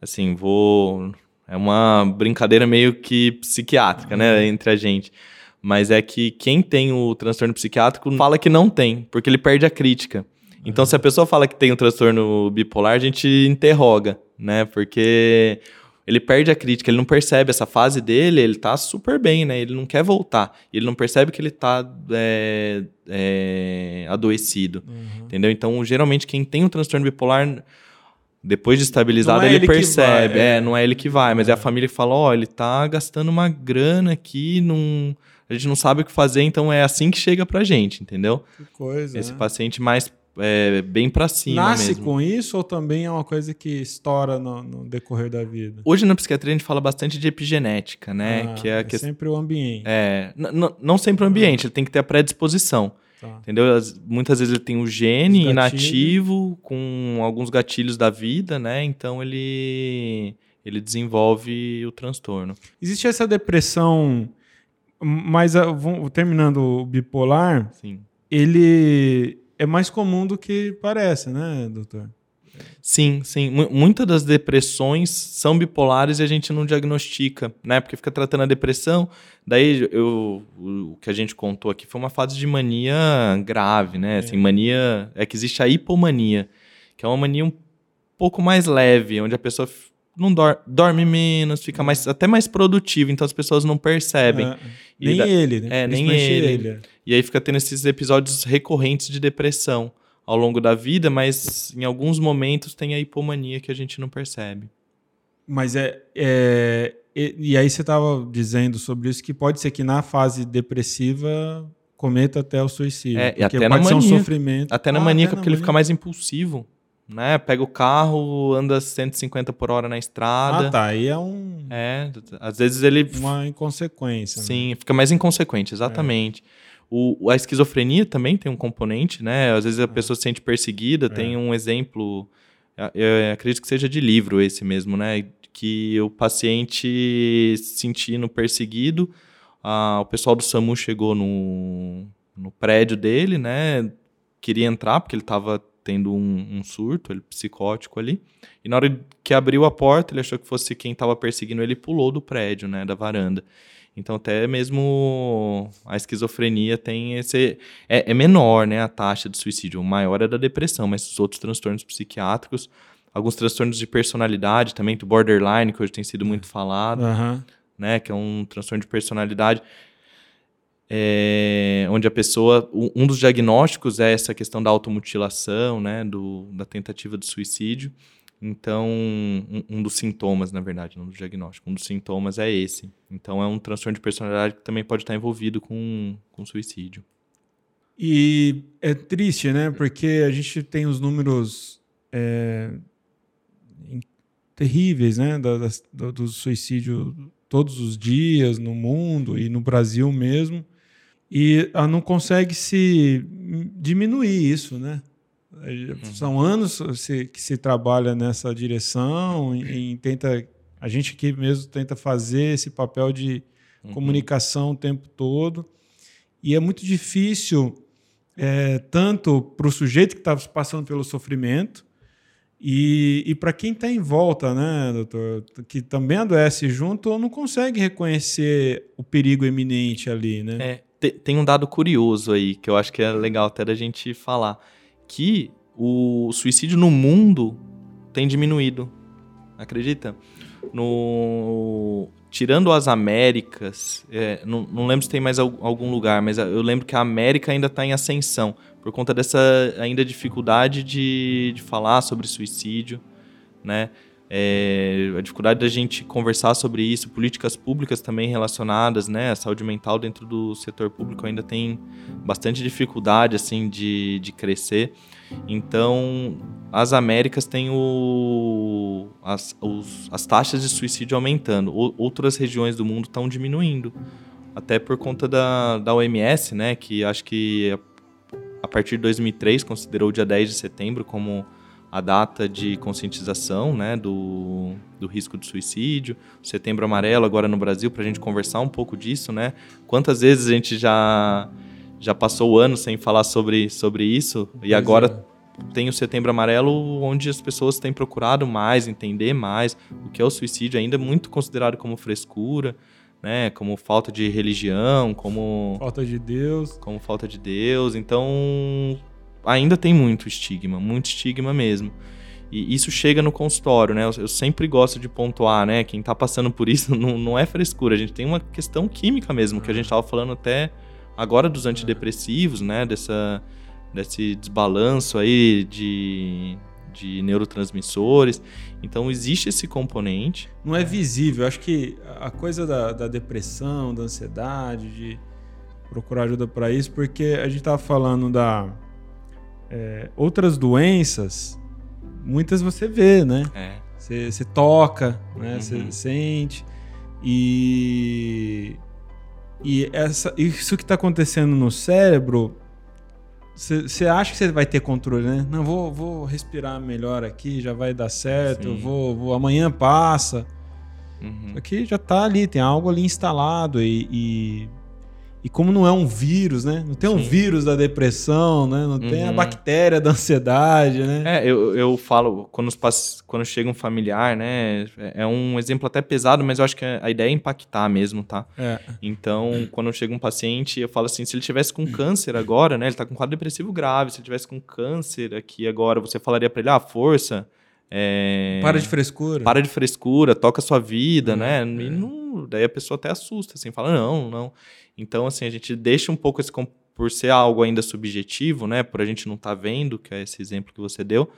B: Assim, vou é uma brincadeira meio que psiquiátrica, né, uhum. entre a gente. Mas é que quem tem o transtorno psiquiátrico fala que não tem, porque ele perde a crítica. Então, se a pessoa fala que tem um transtorno bipolar, a gente interroga, né? Porque ele perde a crítica, ele não percebe essa fase dele, ele tá super bem, né? Ele não quer voltar. Ele não percebe que ele tá é, é, adoecido, uhum. entendeu? Então, geralmente, quem tem um transtorno bipolar depois de estabilizado, é ele, ele percebe. Vai, é. é. não é ele que vai, mas é, a família que fala: ó, oh, ele tá gastando uma grana aqui, num... a gente não sabe o que fazer, então é assim que chega pra gente, entendeu?
A: Que coisa.
B: Esse né? paciente mais é, bem para cima.
A: Nasce
B: mesmo.
A: com isso ou também é uma coisa que estoura no, no, decorrer da vida?
B: Hoje na psiquiatria a gente fala bastante de epigenética, né?
A: Ah, que é, é que... sempre o ambiente.
B: É, não sempre o ambiente, ele tem que ter a predisposição. Tá. Entendeu? Muitas vezes ele tem o gene inativo com alguns gatilhos da vida, né? Então ele ele desenvolve o transtorno.
A: Existe essa depressão, mas a, ah, terminando o bipolar,
B: Sim.
A: ele é mais comum do que parece, né, doutor?
B: Sim, sim. M muitas das depressões são bipolares e a gente não diagnostica, né? Porque fica tratando a depressão. Daí, eu, o que a gente contou aqui foi uma fase de mania grave, né? Assim, mania. É que existe a hipomania, que é uma mania um pouco mais leve, onde a pessoa não dor dorme menos, fica mais, até mais produtivo, então as pessoas não percebem. É,
A: nem da... ele, né?
B: É, nem ele. ele. E aí fica tendo esses episódios recorrentes de depressão ao longo da vida, mas em alguns momentos tem a hipomania que a gente não percebe.
A: Mas é. é e, e, aí você estava dizendo sobre isso que pode ser que na fase depressiva cometa até o suicídio.
B: É, e até pode na mania, um sofrimento. Até na ah, maníaca, porque ele fica mais impulsivo. Né? Pega o carro, anda 150 por hora na estrada.
A: Ah, tá. Aí é um.
B: É, às vezes ele.
A: Uma inconsequência.
B: Né? Sim, né? fica mais inconsequente, exatamente. É. O, a esquizofrenia também tem um componente, né? Às vezes a é. pessoa se sente perseguida. É. Tem um exemplo, eu acredito que seja de livro esse mesmo, né? Que o paciente se sentindo perseguido, o pessoal do SAMU chegou no, no prédio dele, né? Queria entrar porque ele estava tendo um, um, surto ele, psicótico ali. E na hora que abriu a porta, ele achou que fosse quem estava perseguindo ele, pulou do prédio, né? Da varanda. Então, até mesmo a esquizofrenia tem esse. É, é, menor, né? A taxa de suicídio. O maior é da depressão, mas os outros transtornos psiquiátricos, alguns transtornos de personalidade também, do borderline, que hoje tem sido muito falado,
A: uhum.
B: né? Que é um transtorno de personalidade. É, onde a pessoa. Um dos diagnósticos é essa questão da automutilação, né? Do, da tentativa de suicídio. Então, um, um, dos sintomas, na verdade, não do diagnóstico, um dos sintomas é esse. Então, é um transtorno de personalidade que também pode estar envolvido com, com suicídio.
A: E é triste, né? Porque a gente tem os números é, terríveis, né? Da, da, do suicídio todos os dias no mundo e no Brasil mesmo. E não consegue se diminuir isso, né? São anos que se trabalha nessa direção e, tenta a gente aqui mesmo tenta fazer esse papel de uhum. comunicação o tempo todo e é muito difícil é, tanto para o sujeito que está passando pelo sofrimento e, e para quem está em volta, né, doutor, que também adoece junto ou não consegue reconhecer o perigo eminente ali, né?
B: É, tem um dado curioso aí que eu acho que é legal até da gente falar, que o suicídio no mundo tem diminuído. Acredita? No tirando as Américas, é, não, não, lembro se tem mais algum lugar, mas eu lembro que a América ainda está em ascensão, por conta dessa ainda dificuldade de, de falar sobre suicídio, né? É, a dificuldade da gente conversar sobre isso, políticas públicas também relacionadas, né? A saúde mental dentro do setor público ainda tem bastante dificuldade, assim, de, de crescer. Então, as Américas têm o, as, os, as taxas de suicídio aumentando. O, outras regiões do mundo estão diminuindo. Até por conta da, da OMS, né? Que acho que a, a partir de 2003 considerou o dia 10 de setembro como a data de conscientização né, do, do risco de suicídio, Setembro Amarelo agora no Brasil, para a gente conversar um pouco disso, né? Quantas vezes a gente já, já passou o ano sem falar sobre, sobre isso pois e agora é. tem o Setembro Amarelo onde as pessoas têm procurado mais, entender mais o que é o suicídio, ainda muito considerado como frescura, né? Como falta de religião, como...
A: Falta de Deus.
B: Como falta de Deus, então ainda tem muito estigma, muito estigma mesmo. E isso chega no consultório, né? Eu, eu sempre gosto de pontuar, né? Quem tá passando por isso não, não é frescura, a gente tem uma questão química mesmo, que a gente tava falando até agora dos antidepressivos, né? Dessa, desse desbalanço aí de, de neurotransmissores. Então existe esse componente.
A: Não é visível. Acho que a coisa da, da depressão, da ansiedade, de procurar ajuda para isso, porque a gente tava falando da é, outras doenças, muitas você vê, né? É. Você, você toca, né? Você uhum. sente. E, e essa, isso que está acontecendo no cérebro, você acha que você vai ter controle, né? Não, vou, vou respirar melhor aqui, já vai dar certo, vou, vou, amanhã passa. Uhum. Aqui já está ali, tem algo ali instalado e, e e como não é um vírus, né? Não tem Sim. um vírus da depressão, né? Não uhum. tem a uhum. bactéria da ansiedade, né?
B: É, eu, eu falo, quando, os, quando chega um familiar, né? É, um exemplo até pesado, mas eu acho que a ideia é impactar mesmo, tá? É. Então, quando chega um paciente, eu falo assim, se ele tivesse com câncer agora, né? Ele tá com quadro depressivo grave, se ele tivesse com câncer aqui agora, você falaria para ele, ah, força... É...
A: Para de frescura.
B: Para de frescura, toca a sua vida, né? É. E não, daí a pessoa até assusta, assim, fala, não, não. Então, assim, a gente deixa um pouco esse por ser algo ainda subjetivo, né? Por a gente não estar tá vendo, que é esse exemplo que você deu,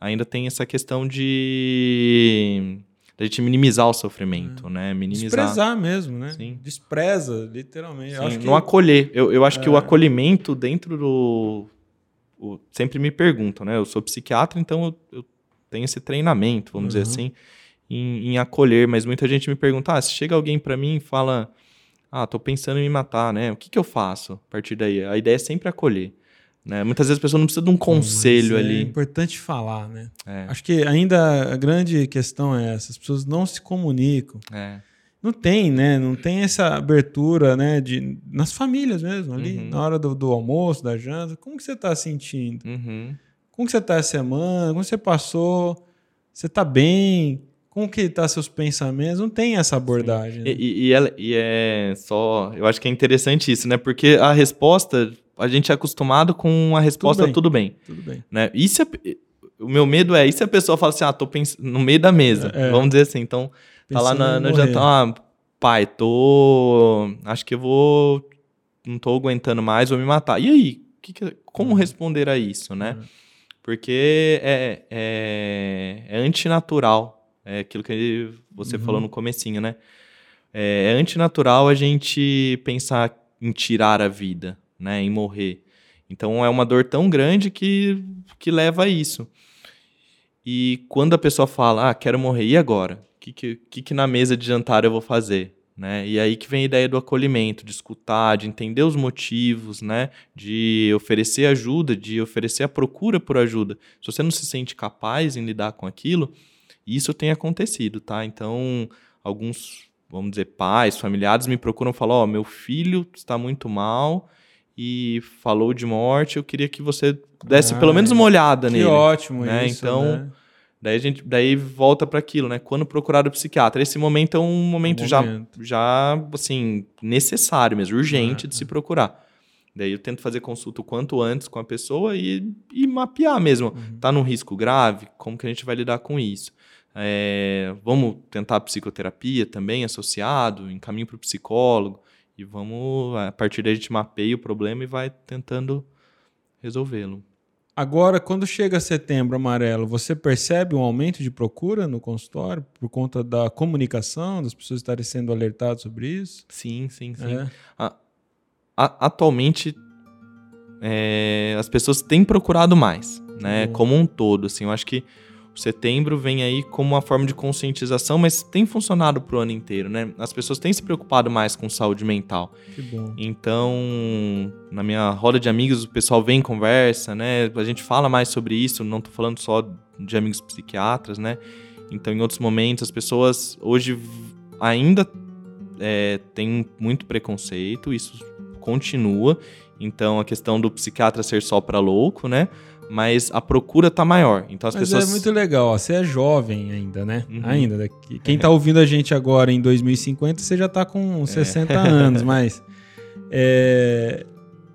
B: ainda tem essa questão de a gente minimizar o sofrimento, é. né? Minimizar.
A: Desprezar mesmo, né? Sim. Despreza, literalmente.
B: Sim, não que... acolher. Eu, eu acho é. que o acolhimento dentro do. O... Sempre me perguntam, né? Eu sou psiquiatra, então eu, eu tenho esse treinamento, vamos uhum. dizer assim, em, em, acolher. Mas muita gente me pergunta: ah, se chega alguém para mim e fala ah, tô pensando em me matar, né? O que, que eu faço a partir daí? A ideia é sempre acolher. Né? Muitas vezes a pessoa não precisa de um conselho
A: é
B: ali. É
A: importante falar, né? É. Acho que ainda a grande questão é essa: as pessoas não se comunicam. É. Não tem, né? Não tem essa abertura, né? De, nas famílias mesmo, ali, uhum. na hora do, do, almoço, da janta. Como que você está sentindo? Uhum. Como que você está essa semana? Como você passou? Você está bem? Como que tá seus pensamentos? Não tem essa abordagem.
B: Né? E, e, é, e, é, só. Eu acho que é interessante isso, né? Porque a resposta, a gente é acostumado com a resposta tudo bem. Tudo bem. Né? E se a, o meu medo é, e se a pessoa fala assim, ah, tô pensando no meio da mesa, é, é. vamos dizer assim, então, tá lá na, no jantar, ah, pai, tô. Acho que eu vou. Não tô aguentando mais, vou me matar. E aí? Que que, como uhum. responder a isso, né? Uhum. Porque é, é, é antinatural é aquilo que você uhum. falou no comecinho, né? É, é antinatural a gente pensar em tirar a vida, né? Em morrer. Então é uma dor tão grande que, que leva a isso. E quando a pessoa fala, ah, quero morrer, e agora? O que, que, que, na mesa de jantar eu vou fazer? Né? E aí que vem a ideia do acolhimento, de escutar, de entender os motivos, né? de oferecer ajuda, de oferecer a procura por ajuda. Se você não se sente capaz em lidar com aquilo, isso tem acontecido, tá? Então, alguns, vamos dizer, pais, familiares me procuram e falam: Ó, oh, meu filho está muito mal e falou de morte, eu queria que você desse ah, pelo menos uma olhada
A: que
B: nele.
A: Que ótimo
B: né?
A: isso,
B: Então, né? daí a gente daí volta para aquilo, né? Quando procurar o psiquiatra, esse momento é um momento, um já momento. já assim, necessário mesmo, urgente de se procurar. Daí eu tento fazer consulta o quanto antes com a pessoa e, e mapear mesmo. Uhum. Tá num risco grave? Como que a gente vai lidar com isso? É, vamos tentar a psicoterapia também associado, encaminho para o psicólogo. E vamos, a partir daí a gente mapeia o problema e vai tentando resolvê-lo.
A: Agora, quando chega setembro amarelo, você percebe um aumento de procura no consultório por conta da comunicação, das pessoas estarem sendo alertadas sobre isso?
B: Sim, sim, sim. É. A, a, atualmente, é, as pessoas têm procurado mais, né? Uhum. Como um todo, assim. Eu acho que setembro vem aí como uma forma de conscientização, mas tem funcionado pro ano inteiro, né? As pessoas têm se preocupado mais com saúde mental.
A: Que bom.
B: Então, na minha roda de amigos, o pessoal vem conversa, né? A gente fala mais sobre isso, não tô falando só de amigos psiquiatras, né? Então, em outros momentos, as pessoas hoje ainda é, têm muito preconceito, isso continua. Então, a questão do psiquiatra ser só para louco, né? Mas a procura tá maior. Então as
A: mas
B: pessoas.
A: É muito legal, ó. você é jovem ainda, né? Uhum. Ainda. Daqui. Quem tá ouvindo a gente agora em 2050, você já tá com 60 é. anos, mas. É...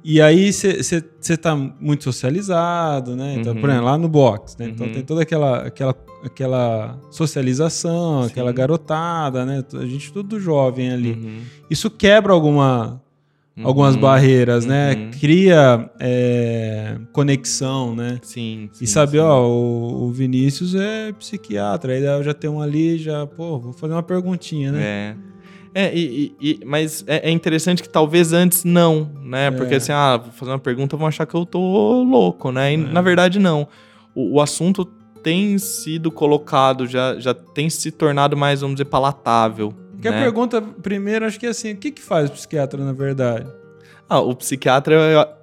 A: E aí você tá muito socializado, né? Então, uhum. por exemplo, lá no box, né? Então uhum. tem toda aquela, aquela, aquela socialização, Sim. aquela garotada, né? A gente tudo jovem ali. Uhum. Isso quebra alguma Uhum, algumas barreiras, né? uhum. né? Cria é, conexão, né?
B: Sim. sim
A: e saber,
B: sim.
A: ó, o, o, Vinícius é psiquiatra, aí eu já tem um ali, já, pô, vou fazer uma perguntinha, né?
B: É. É, e, e, mas é, é, interessante que talvez antes não, né? Porque é. assim, ah, vou fazer uma pergunta, vão achar que eu tô louco, né? E é. na verdade, não. O, o assunto tem sido colocado, já, já tem se tornado mais, vamos dizer, palatável
A: porque né? a pergunta primeiro, acho que é assim, o que, que faz o psiquiatra na verdade?
B: Ah, o psiquiatra,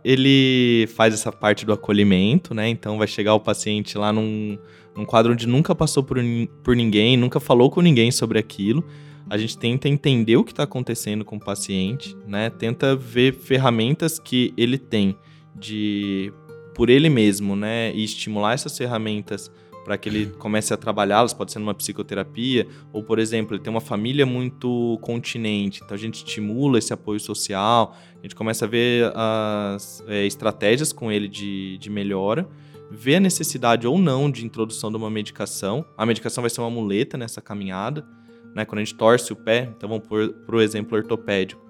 B: ele faz essa parte do acolhimento, né? Então vai chegar o paciente lá num, num quadro onde nunca passou por, por ninguém, nunca falou com ninguém sobre aquilo. A gente tenta entender o que está acontecendo com o paciente, né? Tenta ver ferramentas que ele tem de por ele mesmo, né? E estimular essas ferramentas para que ele comece a trabalhá-las, pode ser numa psicoterapia, ou, por exemplo, ele tem uma família muito continente, então a gente estimula esse apoio social, a gente começa a ver as é, estratégias com ele de, de melhora, ver a necessidade ou não de introdução de uma medicação. A medicação vai ser uma muleta nessa caminhada, né? Quando a gente torce o pé, então vamos por, por exemplo ortopédico.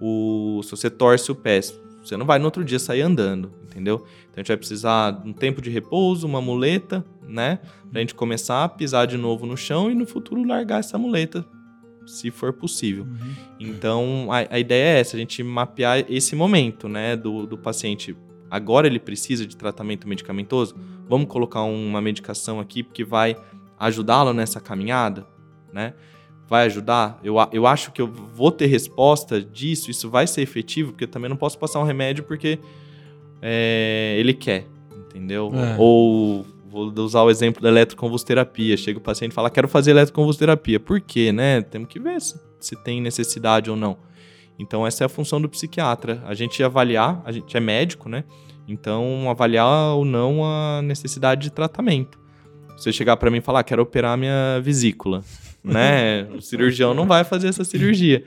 B: O, se você torce o pé, você não vai no outro dia sair andando, entendeu? Então a gente vai precisar de um tempo de repouso, uma muleta, né? Pra gente começar a pisar de novo no chão e no futuro largar essa muleta, se for possível. Uhum. Então a, a, ideia é essa, a gente mapear esse momento, né, do, do paciente. Agora ele precisa de tratamento medicamentoso? Vamos colocar uma medicação aqui que vai ajudá-lo nessa caminhada, né? vai ajudar? Eu, eu acho que eu vou ter resposta disso, isso vai ser efetivo, porque eu também não posso passar um remédio porque é, ele quer, entendeu? É. Ou vou usar o exemplo da eletroconvulsoterapia. Chega o paciente e fala, quero fazer eletroconvulsoterapia. Por quê, né? Temos que ver se, se tem necessidade ou não. Então essa é a função do psiquiatra. A gente avaliar, a gente é médico, né? Então avaliar ou não a necessidade de tratamento. Você chegar para mim e falar, quero operar minha vesícula né? O cirurgião não vai fazer essa cirurgia.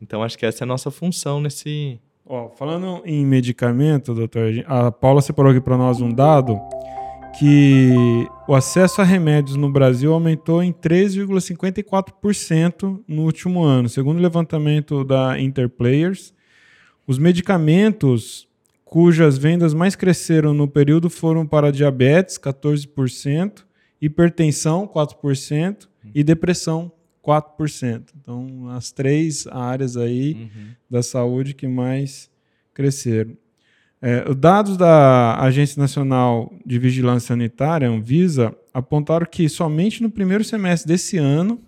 B: Então, acho que essa é a nossa função nesse.
A: Ó, falando em medicamento, doutor, a Paula separou aqui para nós um dado que o acesso a remédios no Brasil aumentou em 3,54% no último ano. Segundo o levantamento da Interplayers, os medicamentos cujas vendas mais cresceram no período foram para diabetes, 14%, hipertensão, 4%, e depressão, 4%. Então, as três áreas aí uhum. da saúde que mais cresceram. É, os dados da Agência Nacional de Vigilância Sanitária, Anvisa, apontaram que somente no primeiro semestre desse ano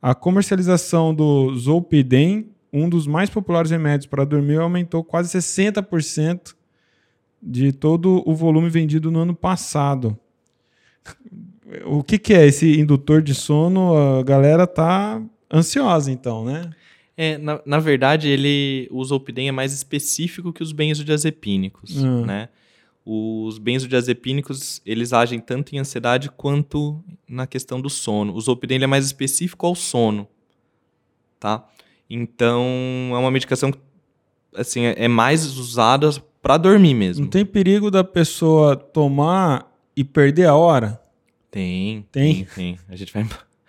A: A comercialização do Zolpidem, um dos mais populares remédios para dormir, aumentou quase 60% de todo o volume vendido no ano passado. O que, que é esse indutor de sono? A galera tá ansiosa, então, né?
B: É, na, na verdade, ele, o Zolpidem é mais específico que os benzodiazepínicos, hum. né? Os benzodiazepínicos, eles agem tanto em ansiedade quanto na questão do sono. O Zolpidem é mais específico ao sono, tá? Então, é uma medicação que assim, é, é mais usada para dormir mesmo.
A: Não tem perigo da pessoa tomar e perder a hora?
B: Tem, tem, tem. tem. A gente vai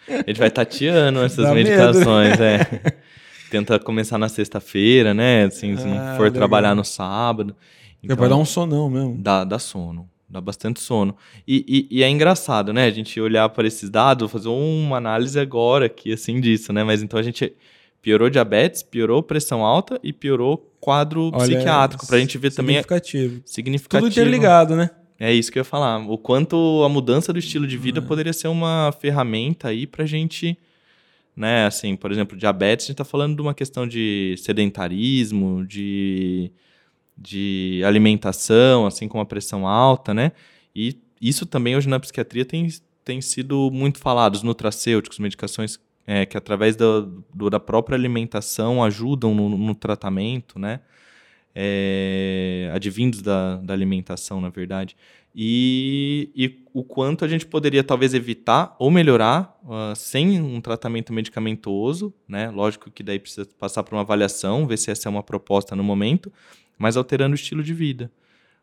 B: a gente vai tateando essas Dá medicações, medo. é. Tenta começar na sexta-feira, né? Assim, se não ah, for legal. trabalhar no sábado.
A: Então, vai dar um sonão mesmo.
B: Dá, dá sono. Dá bastante sono. E, e, e, é engraçado, né? A gente olhar para esses dados, fazer uma análise agora aqui, assim, disso, né? Mas então a gente piorou diabetes, piorou pressão alta e piorou quadro Olha, psiquiátrico. Pra gente ver também.
A: Significativo.
B: Significativo.
A: Tudo interligado, né?
B: É isso que eu ia falar. O quanto a mudança do estilo de vida uhum. poderia ser uma ferramenta aí pra gente, né? Assim, por exemplo, diabetes, a gente tá falando de uma questão de sedentarismo, de, de alimentação, assim, com a pressão alta, né? E isso também hoje na psiquiatria tem, tem sido muito falado. Os nutracêuticos, medicações é, que através do, do, da própria alimentação ajudam no, no tratamento, né? é, advindos da, da alimentação, na verdade. E, e, o quanto a gente poderia talvez evitar ou melhorar uh, sem um tratamento medicamentoso, né? Lógico que daí precisa passar por uma avaliação, ver se essa é uma proposta no momento, mas alterando o estilo de vida.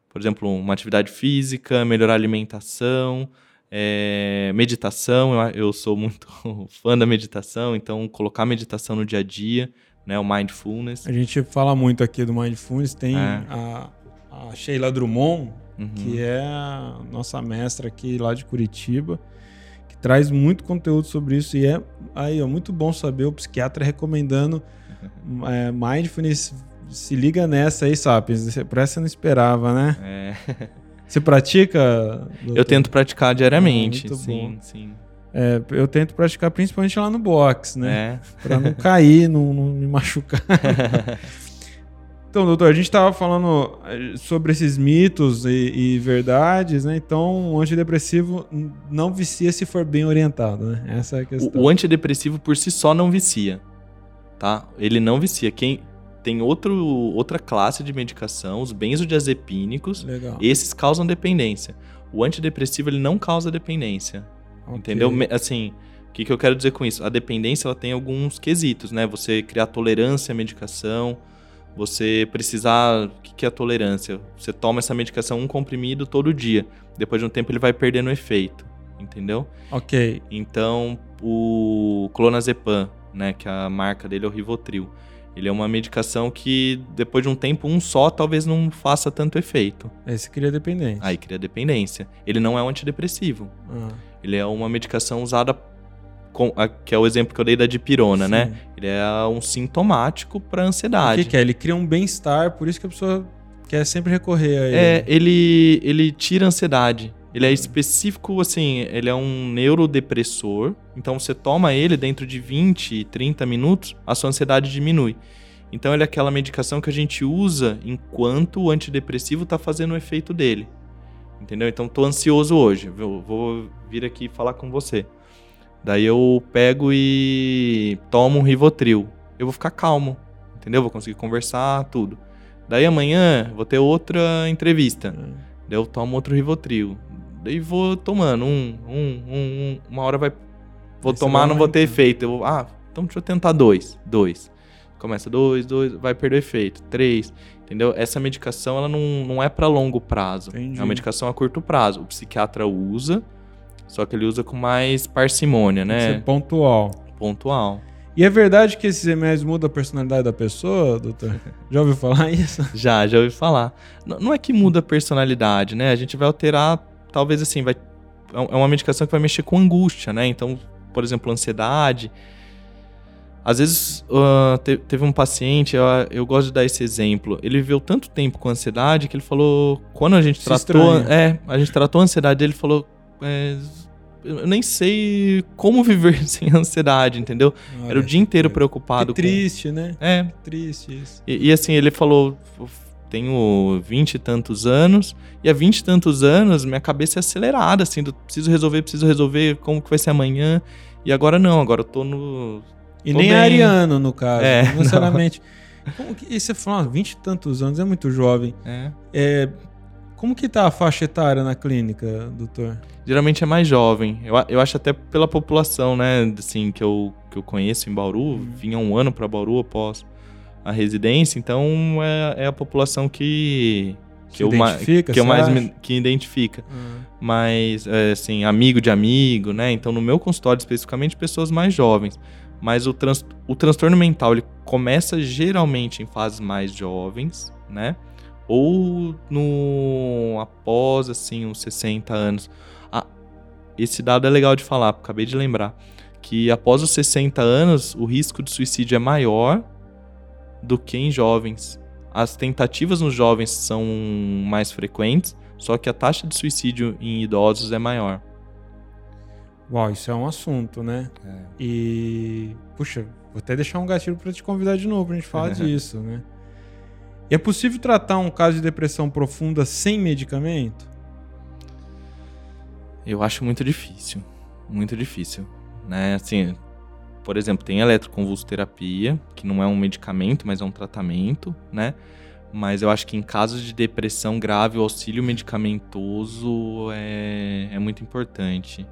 B: Por exemplo, uma atividade física, melhorar a alimentação, é, meditação. Eu, eu sou muito fã da meditação, então colocar meditação no dia a dia né? O mindfulness.
A: A gente fala muito aqui do mindfulness, tem é. a, a, Sheila Drummond, uhum. que é a nossa mestra aqui lá de Curitiba, que traz muito conteúdo sobre isso e é aí, ó, muito bom saber o psiquiatra recomendando é, mindfulness. Se liga nessa aí, Sapiens. Por essa não esperava, né? É. Você pratica?
B: Doutor? Eu tento praticar diariamente. Ah, sim, bom. sim.
A: É, eu tento praticar principalmente lá no box, né? É. Pra não cair, não, não me machucar. então, doutor, a gente estava falando eh, sobre esses mitos e, e, verdades, né? Então, o antidepressivo não vicia se for bem orientado, né? Essa é a questão.
B: O, o antidepressivo por si só não vicia, tá? Ele não vicia. Quem tem outro, outra classe de medicação, os benzodiazepínicos, Legal. esses causam dependência. O antidepressivo ele não causa dependência. Okay. Entendeu? Assim, o que, que eu quero dizer com isso? A dependência ela tem alguns quesitos, né? Você criar tolerância à medicação, você precisar. O que, que é a tolerância? Você toma essa medicação um comprimido todo dia. Depois de um tempo ele vai perdendo efeito. Entendeu?
A: Ok.
B: Então, o clonazepam, né? Que a marca dele é o Rivotril. Ele é uma medicação que, depois de um tempo, um só talvez não faça tanto efeito.
A: Esse cria dependência.
B: Aí cria dependência. Ele não é um antidepressivo. Ah. Ele é uma medicação usada, com, a, que é o exemplo que eu dei da dipirona, né? Sim. né? Ele é um sintomático para ansiedade.
A: O que, que é? Ele cria um bem-estar, por isso que a pessoa quer sempre recorrer a ele.
B: É, ele, ele tira a ansiedade. Ele é específico, assim, ele é um neurodepressor. Então você toma ele dentro de 20, 30 minutos, a sua ansiedade diminui. Então ele é aquela medicação que a gente usa enquanto o antidepressivo está fazendo o efeito dele. Entendeu? Então tô ansioso hoje. Vou, vou vir aqui falar com você. Daí eu pego e tomo um Rivotril. Eu vou ficar calmo, entendeu? Vou conseguir conversar, tudo. Daí amanhã vou ter outra entrevista. Hum. Daí eu tomo outro Rivotril. Daí vou tomando um, um, um, um uma hora vai. Vou tomar, não vou ter efeito. Eu, ah, então deixa eu tentar dois. Dois. Começa dois, dois, vai perder efeito. Três. Entendeu? Essa medicação ela não, não é para longo prazo. Entendi. É uma medicação a curto prazo. O psiquiatra usa, só que ele usa com mais parcimônia, né?
A: Isso pontual.
B: Pontual.
A: E é verdade que esses remédios mudam a personalidade da pessoa, doutor? Já ouviu falar isso?
B: Já, já ouvi falar. Não é que muda a personalidade, né? A gente vai alterar talvez assim, vai, é uma medicação que vai mexer com angústia, né? Então, por exemplo, ansiedade. Às vezes, uh, te, teve um paciente, eu, eu, gosto de dar esse exemplo. Ele viveu tanto tempo com ansiedade que ele falou, quando a gente Se tratou, é, a gente tratou a ansiedade, ele falou, é, eu nem sei como viver sem ansiedade, entendeu? Olha, Era o dia inteiro preocupado.
A: Que triste,
B: com...
A: né?
B: É.
A: Que triste isso.
B: E, e, assim, ele falou: tenho vinte e tantos anos, e há vinte e tantos anos minha cabeça é acelerada, assim, do, preciso resolver, preciso resolver, como que vai ser amanhã. E agora não, agora eu tô no.
A: E nem bem. ariano, no caso, é, não necessariamente. Como que, e você falou, vinte e tantos anos, é muito jovem.
B: É.
A: é. Como que tá a faixa etária na clínica, doutor?
B: Geralmente é mais jovem. Eu, eu acho até pela população, né, assim, que eu, que eu conheço em Bauru, uhum. vinha um ano para Bauru após a residência, então é, é a população que que eu,
A: identifica,
B: que eu mais me, que identifica. Uhum. Mas, é, assim, amigo de amigo, né? Então, no meu consultório, especificamente, pessoas mais jovens. Mas o, trans, o transtorno mental, ele começa geralmente em fases mais jovens, né? Ou no após, assim, uns 60 anos. Ah, esse dado é legal de falar, acabei de lembrar. Que após os 60 anos, o risco de suicídio é maior do que em jovens. As tentativas nos jovens são mais frequentes, só que a taxa de suicídio em idosos é maior.
A: Uau, isso é um assunto, né? É. E, puxa, vou até deixar um gatilho para te convidar de novo pra gente falar disso, né? E é possível tratar um caso de depressão profunda sem medicamento?
B: Eu acho muito difícil, muito difícil, né? Assim, por exemplo, tem eletroconvulsoterapia, que não é um medicamento, mas é um tratamento, né? Mas eu acho que em casos de depressão grave, o auxílio medicamentoso é, é muito importante.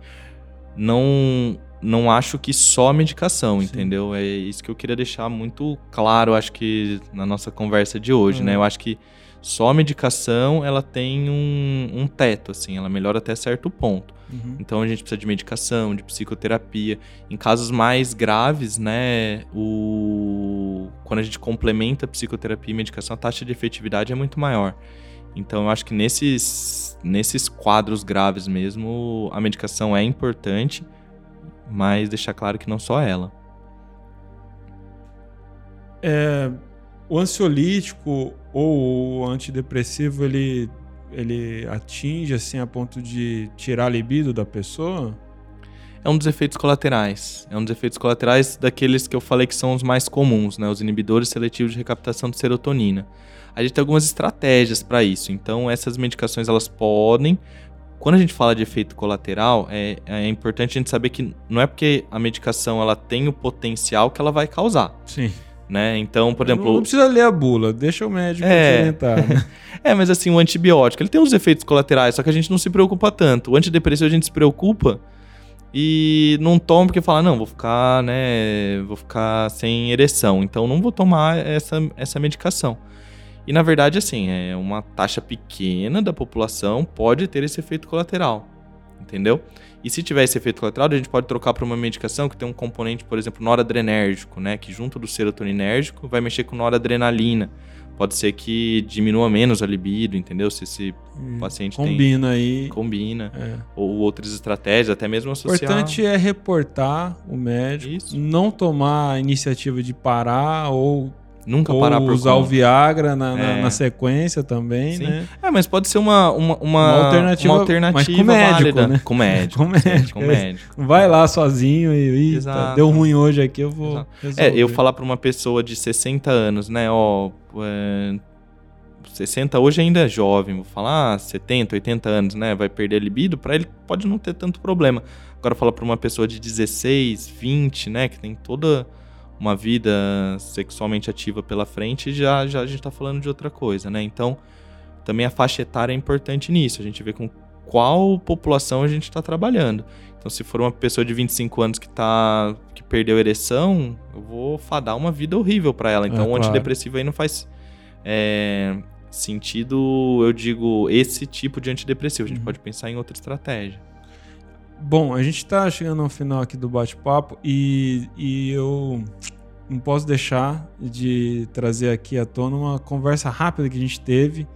B: Não, não acho que só medicação, Sim. entendeu? É isso que eu queria deixar muito claro, acho que na nossa conversa de hoje, né? uhum. né? Eu acho que só a medicação, ela tem um, um teto, assim, ela melhora até certo ponto. Uhum. Então a gente precisa de medicação, de psicoterapia. Em casos mais graves, né, o... quando a gente complementa psicoterapia e medicação, a taxa de efetividade é muito maior. Então eu acho que nesses, nesses quadros graves mesmo, a medicação é importante, mas deixar claro que não só ela.
A: É, o ansiolítico ou o antidepressivo, ele, ele atinge assim a ponto de tirar a libido da pessoa?
B: É um dos efeitos colaterais. É um dos efeitos colaterais daqueles que eu falei que são os mais comuns, né? Os inibidores seletivos de recaptação de serotonina. A gente tem algumas estratégias para isso. Então, essas medicações elas podem. Quando a gente fala de efeito colateral, é, é importante a gente saber que não é porque a medicação ela tem o potencial que ela vai causar.
A: Sim.
B: Né? Então, por exemplo.
A: Não precisa ler a bula, deixa o médico é... orientar. Né?
B: é, mas assim, o antibiótico, ele tem os efeitos colaterais, só que a gente não se preocupa tanto. O antidepressivo a gente se preocupa e não toma porque fala, não, vou ficar, né, vou ficar sem ereção, então não vou tomar essa, essa medicação. E na verdade, assim, é uma taxa pequena da população pode ter esse efeito colateral, entendeu? E se tiver esse efeito colateral, a gente pode trocar para uma medicação que tem um componente, por exemplo, noradrenérgico, né? Que junto do serotoninérgico vai mexer com noradrenalina. Pode ser que diminua menos a libido, entendeu? Se esse hum, paciente
A: combina
B: tem,
A: aí.
B: Combina. É. Ou outras estratégias, até mesmo associar.
A: O importante é reportar o médico, Isso. não tomar a iniciativa de parar ou
B: Nunca Ou parar por
A: usar conta. o Viagra na, na, é. na, sequência também, Sim. né?
B: É, mas pode ser uma, uma, uma, uma alternativa, uma alternativa
A: com médico,
B: válida.
A: Né?
B: Com médico.
A: com médico. Com médico. Vai lá sozinho e tá, deu ruim hoje aqui, eu vou.
B: É, eu falar para uma pessoa de 60 anos, né? Ó, é, 60 hoje ainda é jovem, vou falar 70, 80 anos, né? Vai perder a libido, para ele pode não ter tanto problema. Agora falar para uma pessoa de 16, 20, né, que tem toda uma vida sexualmente ativa pela frente, já, já a gente está falando de outra coisa, né? Então, também a faixa etária é importante nisso. A gente vê com qual população a gente está trabalhando. Então, se for uma pessoa de 25 anos que tá que perdeu a ereção, eu vou fadar uma vida horrível para ela. Então, é, o antidepressivo aí não faz é, sentido, eu digo, esse tipo de antidepressivo. A gente uhum. pode pensar em outra estratégia.
A: Bom, a gente está chegando ao final aqui do bate-papo e, e eu não posso deixar de trazer aqui à tona uma conversa rápida que a gente teve.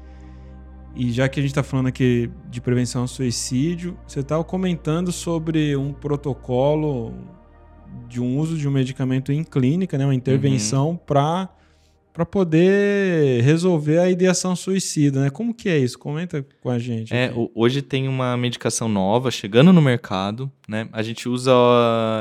A: E já que a gente está falando aqui de prevenção ao suicídio, você estava comentando sobre um protocolo de um uso de um medicamento em clínica, né, uma intervenção uhum. para para poder resolver a ideação suicida, né? Como que é isso? Comenta com a gente.
B: É, hoje tem uma medicação nova chegando no mercado, né? A gente usa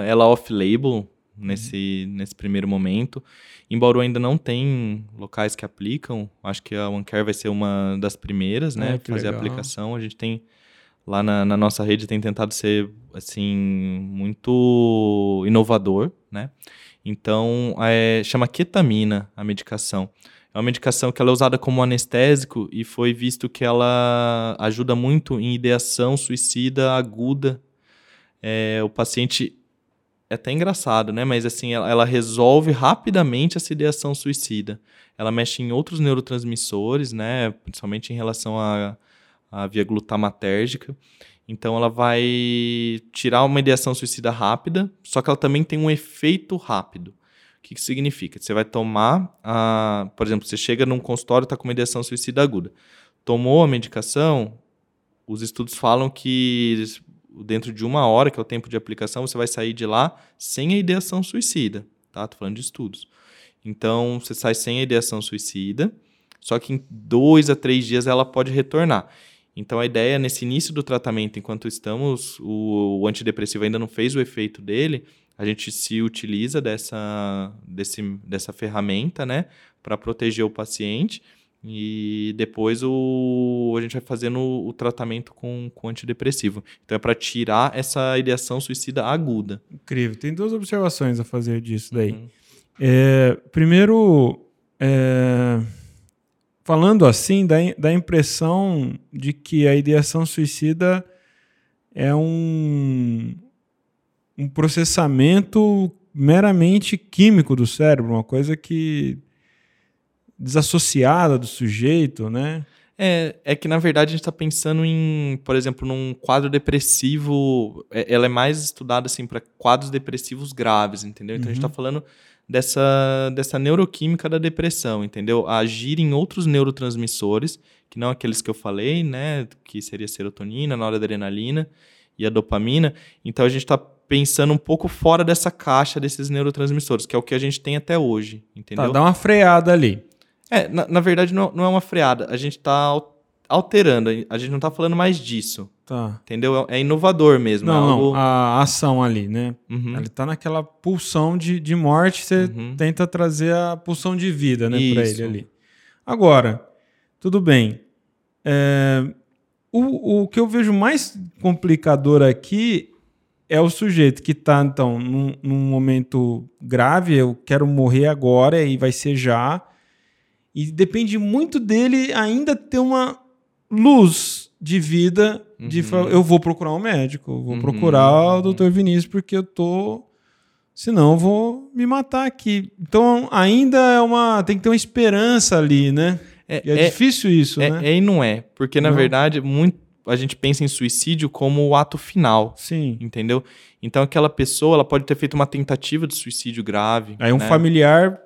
B: ela off-label nesse, uhum. nesse primeiro momento. Em Bauru ainda não tem locais que aplicam. Acho que a OneCare vai ser uma das primeiras, né? É, fazer legal. a aplicação. A gente tem lá na, na, nossa rede tem tentado ser assim muito inovador, né? Então, é, chama ketamina a medicação. É uma medicação que ela é usada como anestésico e foi visto que ela ajuda muito em ideação suicida aguda. É, o paciente é até engraçado, né? Mas assim, ela, ela, resolve rapidamente essa ideação suicida. Ela mexe em outros neurotransmissores, né? Principalmente em relação à, à via glutamatérgica. Então ela vai tirar uma ideação suicida rápida, só que ela também tem um efeito rápido. O que, que significa? Você vai tomar, a, por exemplo, você chega num consultório e está com uma ideação suicida aguda. Tomou a medicação, os estudos falam que dentro de uma hora, que é o tempo de aplicação, você vai sair de lá sem a ideação suicida. Tá? Tô falando de estudos. Então, você sai sem a ideação suicida, só que em dois a três dias ela pode retornar. Então a ideia nesse início do tratamento, enquanto estamos, o, o antidepressivo ainda não fez o efeito dele, a gente se utiliza dessa, desse, dessa ferramenta, né, para proteger o paciente. E depois o, a gente vai fazendo o, tratamento com, com antidepressivo. Então é para tirar essa ideação suicida aguda.
A: Incrível. Tem duas observações a fazer disso daí. Uhum. É, primeiro, é, falando assim, dá, dá a impressão de que a ideação suicida é um, um processamento meramente químico do cérebro, uma coisa que desassociada do sujeito, né?
B: É, é que na verdade a gente está pensando em, por exemplo, num quadro depressivo. É, ela é mais estudada assim para quadros depressivos graves, entendeu? Então uhum. a gente está uhum. falando dessa, dessa neuroquímica da depressão, entendeu? agir em outros neurotransmissores, que não aqueles que eu falei, né? Que seria a serotonina, a noradrenalina e a dopamina. Então a gente está pensando um pouco fora dessa caixa desses neurotransmissores, que é o que a gente tem até hoje, entendeu?
A: Tá, dá uma freada ali.
B: É, na, na verdade não, não é uma freada. A gente está alterando. A gente não está falando mais disso. Tá. Entendeu? É, é inovador mesmo.
A: Não, é algo... não. A ação ali, né? Uhum. Ele está naquela pulsão de, de morte, você uhum. tenta trazer a pulsão de vida, né, para ele ali. Agora, tudo bem. É, o, o que eu vejo mais complicador aqui é o sujeito que está, então, num, num momento grave, eu quero morrer agora e vai ser já. E depende muito dele ainda ter uma luz de vida uhum. de eu vou procurar um médico, vou uhum. procurar o doutor Vinícius porque eu tô senão eu vou me matar aqui. Então ainda é uma tem que ter uma esperança ali, né? É, é, é difícil isso,
B: é,
A: né?
B: É e não é, porque na não. verdade muito a gente pensa em suicídio como o ato final.
A: Sim.
B: Entendeu? Então aquela pessoa ela pode ter feito uma tentativa de suicídio grave.
A: Aí um né? familiar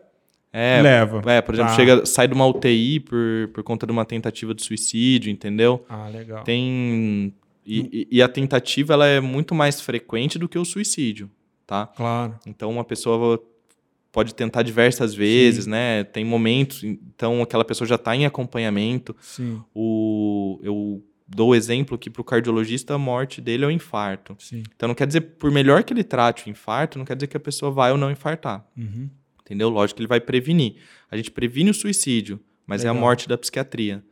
B: é, Leva. É, por exemplo, ah. chega, sai de uma UTI por, por conta de uma tentativa de suicídio, entendeu?
A: Ah, legal.
B: Tem. E, e, a tentativa ela é muito mais frequente do que o suicídio, tá?
A: Claro.
B: Então uma pessoa pode tentar diversas vezes, Sim. né? Tem momentos, então aquela pessoa já está em acompanhamento.
A: Sim.
B: O, eu dou o exemplo que para o cardiologista a morte dele é o infarto.
A: Sim.
B: Então não quer dizer, por melhor que ele trate o infarto, não quer dizer que a pessoa vai ou não infartar.
A: Uhum.
B: Entendeu? Lógico que ele vai prevenir. A gente previne o suicídio, mas Legal. é a morte da psiquiatria.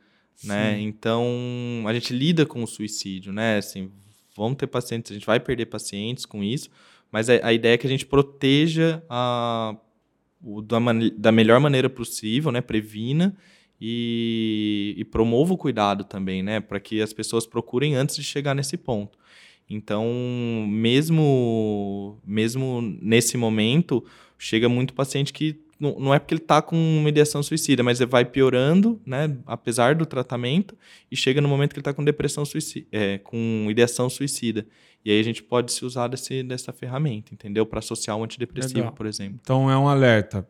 B: Né? Então, a gente lida com o suicídio, né? Assim, vamos ter pacientes, a gente vai perder pacientes com isso, mas a, a ideia é que a gente proteja a, o, da, man, da melhor maneira possível, né? Previna e, e promova o cuidado também, né? Para que as pessoas procurem antes de chegar nesse ponto. Então, mesmo, mesmo nesse momento, chega muito paciente que não, não é porque ele está com uma ideação suicida, mas ele vai piorando, né, apesar do tratamento, e chega no momento que ele está com depressão suicida, é, com ideação suicida. E aí a gente pode se usar desse, dessa ferramenta, entendeu? Para associar um antidepressivo, Legal. por exemplo.
A: Então é um alerta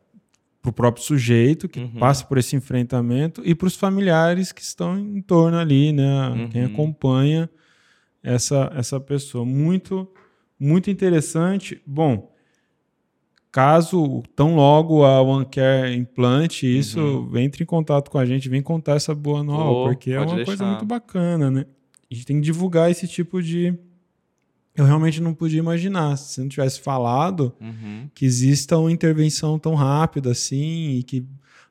A: para o próprio sujeito que uhum. passa por esse enfrentamento e para os familiares que estão em torno ali, né? Uhum. Quem acompanha essa, essa pessoa. Muito, muito interessante. Bom, caso tão logo a OneCare implante isso, uhum. entre em contato com a gente, vem contar essa boa nova, oh, porque é uma deixar. coisa muito bacana, né? A gente tem que divulgar esse tipo de. Eu realmente não podia imaginar, se não tivesse falado, uhum. que exista uma intervenção tão rápida assim, e que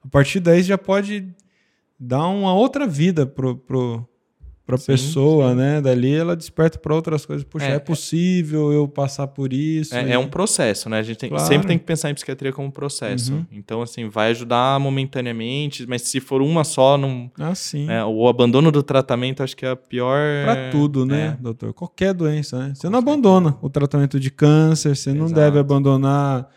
A: a partir daí já pode dar uma outra vida pro, pro, para a pessoa, sim. né? Dali ela desperta para outras coisas. Puxa, é, é, é possível eu passar por isso?
B: É, e... é um processo, né? A gente tem, claro. sempre tem que pensar em psiquiatria como processo. Uhum. Então, assim, vai ajudar momentaneamente, mas se for uma só, não.
A: Ah, sim.
B: É, o abandono do tratamento acho que é a pior.
A: Para tudo, né, é. doutor? Qualquer doença, né? Você Com não certeza. abandona o tratamento de câncer, você Exato. não deve abandonar.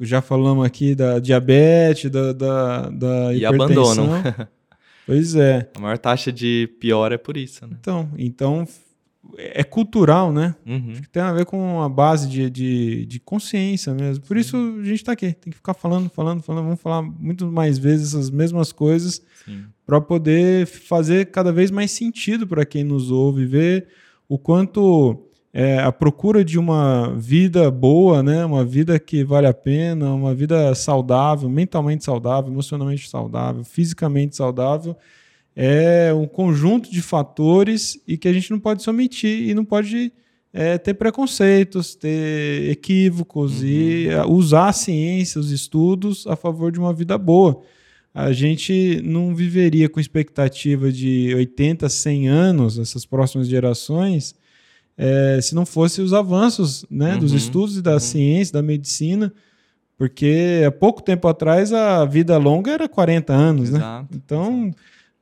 A: Já falamos aqui da diabetes, da, da, da
B: e abandonam.
A: Pois é.
B: A maior taxa de pior é por isso, né?
A: Então, então é cultural, né? Uhum. Acho que tem a ver com a base de, de, de consciência mesmo. Por Sim. isso a gente está aqui. Tem que ficar falando, falando, falando. Vamos falar muito mais vezes essas mesmas coisas para poder fazer cada vez mais sentido para quem nos ouve, ver o quanto é, a procura de uma vida boa, né? uma vida que vale a pena, uma vida saudável, mentalmente saudável, emocionalmente saudável, fisicamente saudável, é um conjunto de fatores e que a gente não pode se omitir e não pode é, ter preconceitos, ter equívocos uhum. e é, usar a ciência, os estudos a favor de uma vida boa. A gente não viveria com expectativa de 80, 100 anos, essas próximas gerações, é, se não fosse os avanços né, uhum, dos estudos e da uhum. ciência, da medicina, porque há pouco tempo atrás a vida longa era 40 anos, né? exato, né? Então, exato.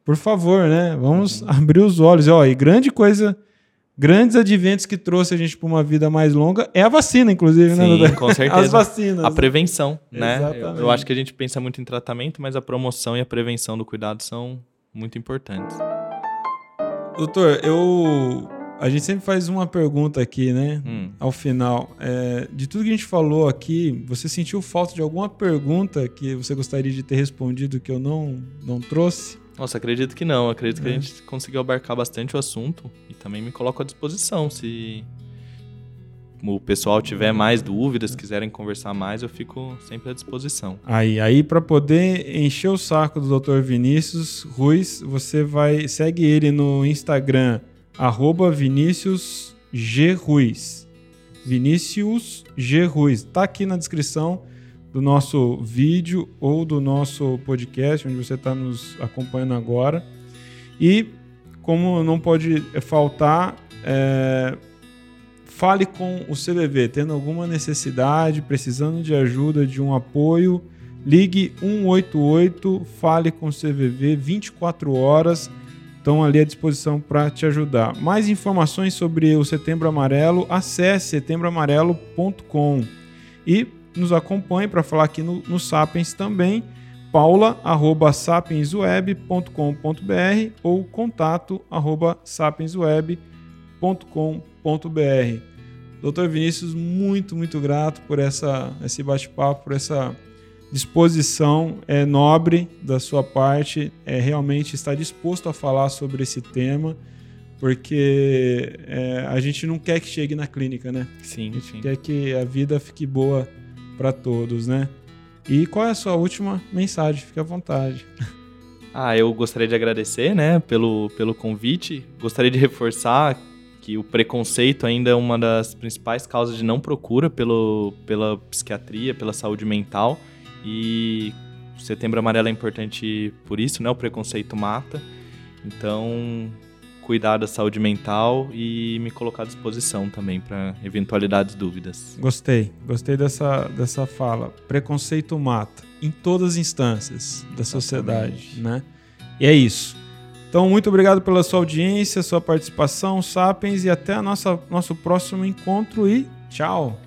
A: por favor, né? Vamos uhum. abrir os olhos. Ó, e grande coisa, grandes adventos que trouxe a gente para uma vida mais longa é a vacina, inclusive,
B: né, Sim,
A: né?
B: com certeza.
A: As vacinas.
B: A prevenção, né? Eu, eu acho que a gente pensa muito em tratamento, mas a promoção e a prevenção do cuidado são muito importantes.
A: Doutor, eu a gente sempre faz uma pergunta aqui, né? Hum. Ao final. É, de tudo que a gente falou aqui, você sentiu falta de alguma pergunta que você gostaria de ter respondido que eu não, não trouxe?
B: Nossa, acredito que não. Acredito é. que a é. gente conseguiu abarcar bastante o assunto e também me coloco à disposição. Se o pessoal tiver mais dúvidas, quiserem conversar mais, eu fico sempre à disposição.
A: Aí, aí para poder encher o saco do Dr. Vinícius Ruiz, você vai segue ele no Instagram arroba Vinícius G. Ruiz. Vinícius G. Ruiz. Está aqui na descrição do nosso vídeo ou do nosso podcast, onde você está nos acompanhando agora. E, como não pode faltar, é, fale com o CVV, tendo alguma necessidade, precisando de ajuda, de um apoio, ligue 188, fale com o CVV 24 horas estão ali à disposição para te ajudar. Mais informações sobre o Setembro Amarelo, acesse setembroamarelo.com e nos acompanhe para falar aqui no, no Sapiens também, paula.sapiensweb.com.br ou contato.sapiensweb.com.br. Doutor Vinícius, muito, muito grato por essa, esse bate-papo, por essa disposição é nobre da sua parte, é realmente estar disposto a falar sobre esse tema, porque é, a gente não quer que chegue na clínica, né?
B: Sim,
A: a gente
B: sim.
A: quer que a vida fique boa para todos, né? E qual é a sua última mensagem? Fique à vontade.
B: Ah, eu gostaria de agradecer, né, pelo, pelo convite. Gostaria de reforçar que o preconceito ainda é uma das principais causas de não procura pelo, pela psiquiatria, pela saúde mental. E o Setembro Amarelo é importante por isso, né? O preconceito mata. Então, cuidar da saúde mental e me colocar à disposição também para eventualidades dúvidas.
A: Gostei, gostei dessa, dessa fala. Preconceito mata em todas as instâncias da Exatamente. sociedade, né? E é isso. Então, muito obrigado pela sua audiência, sua participação, Sapiens, e até a nossa, nosso próximo encontro e tchau!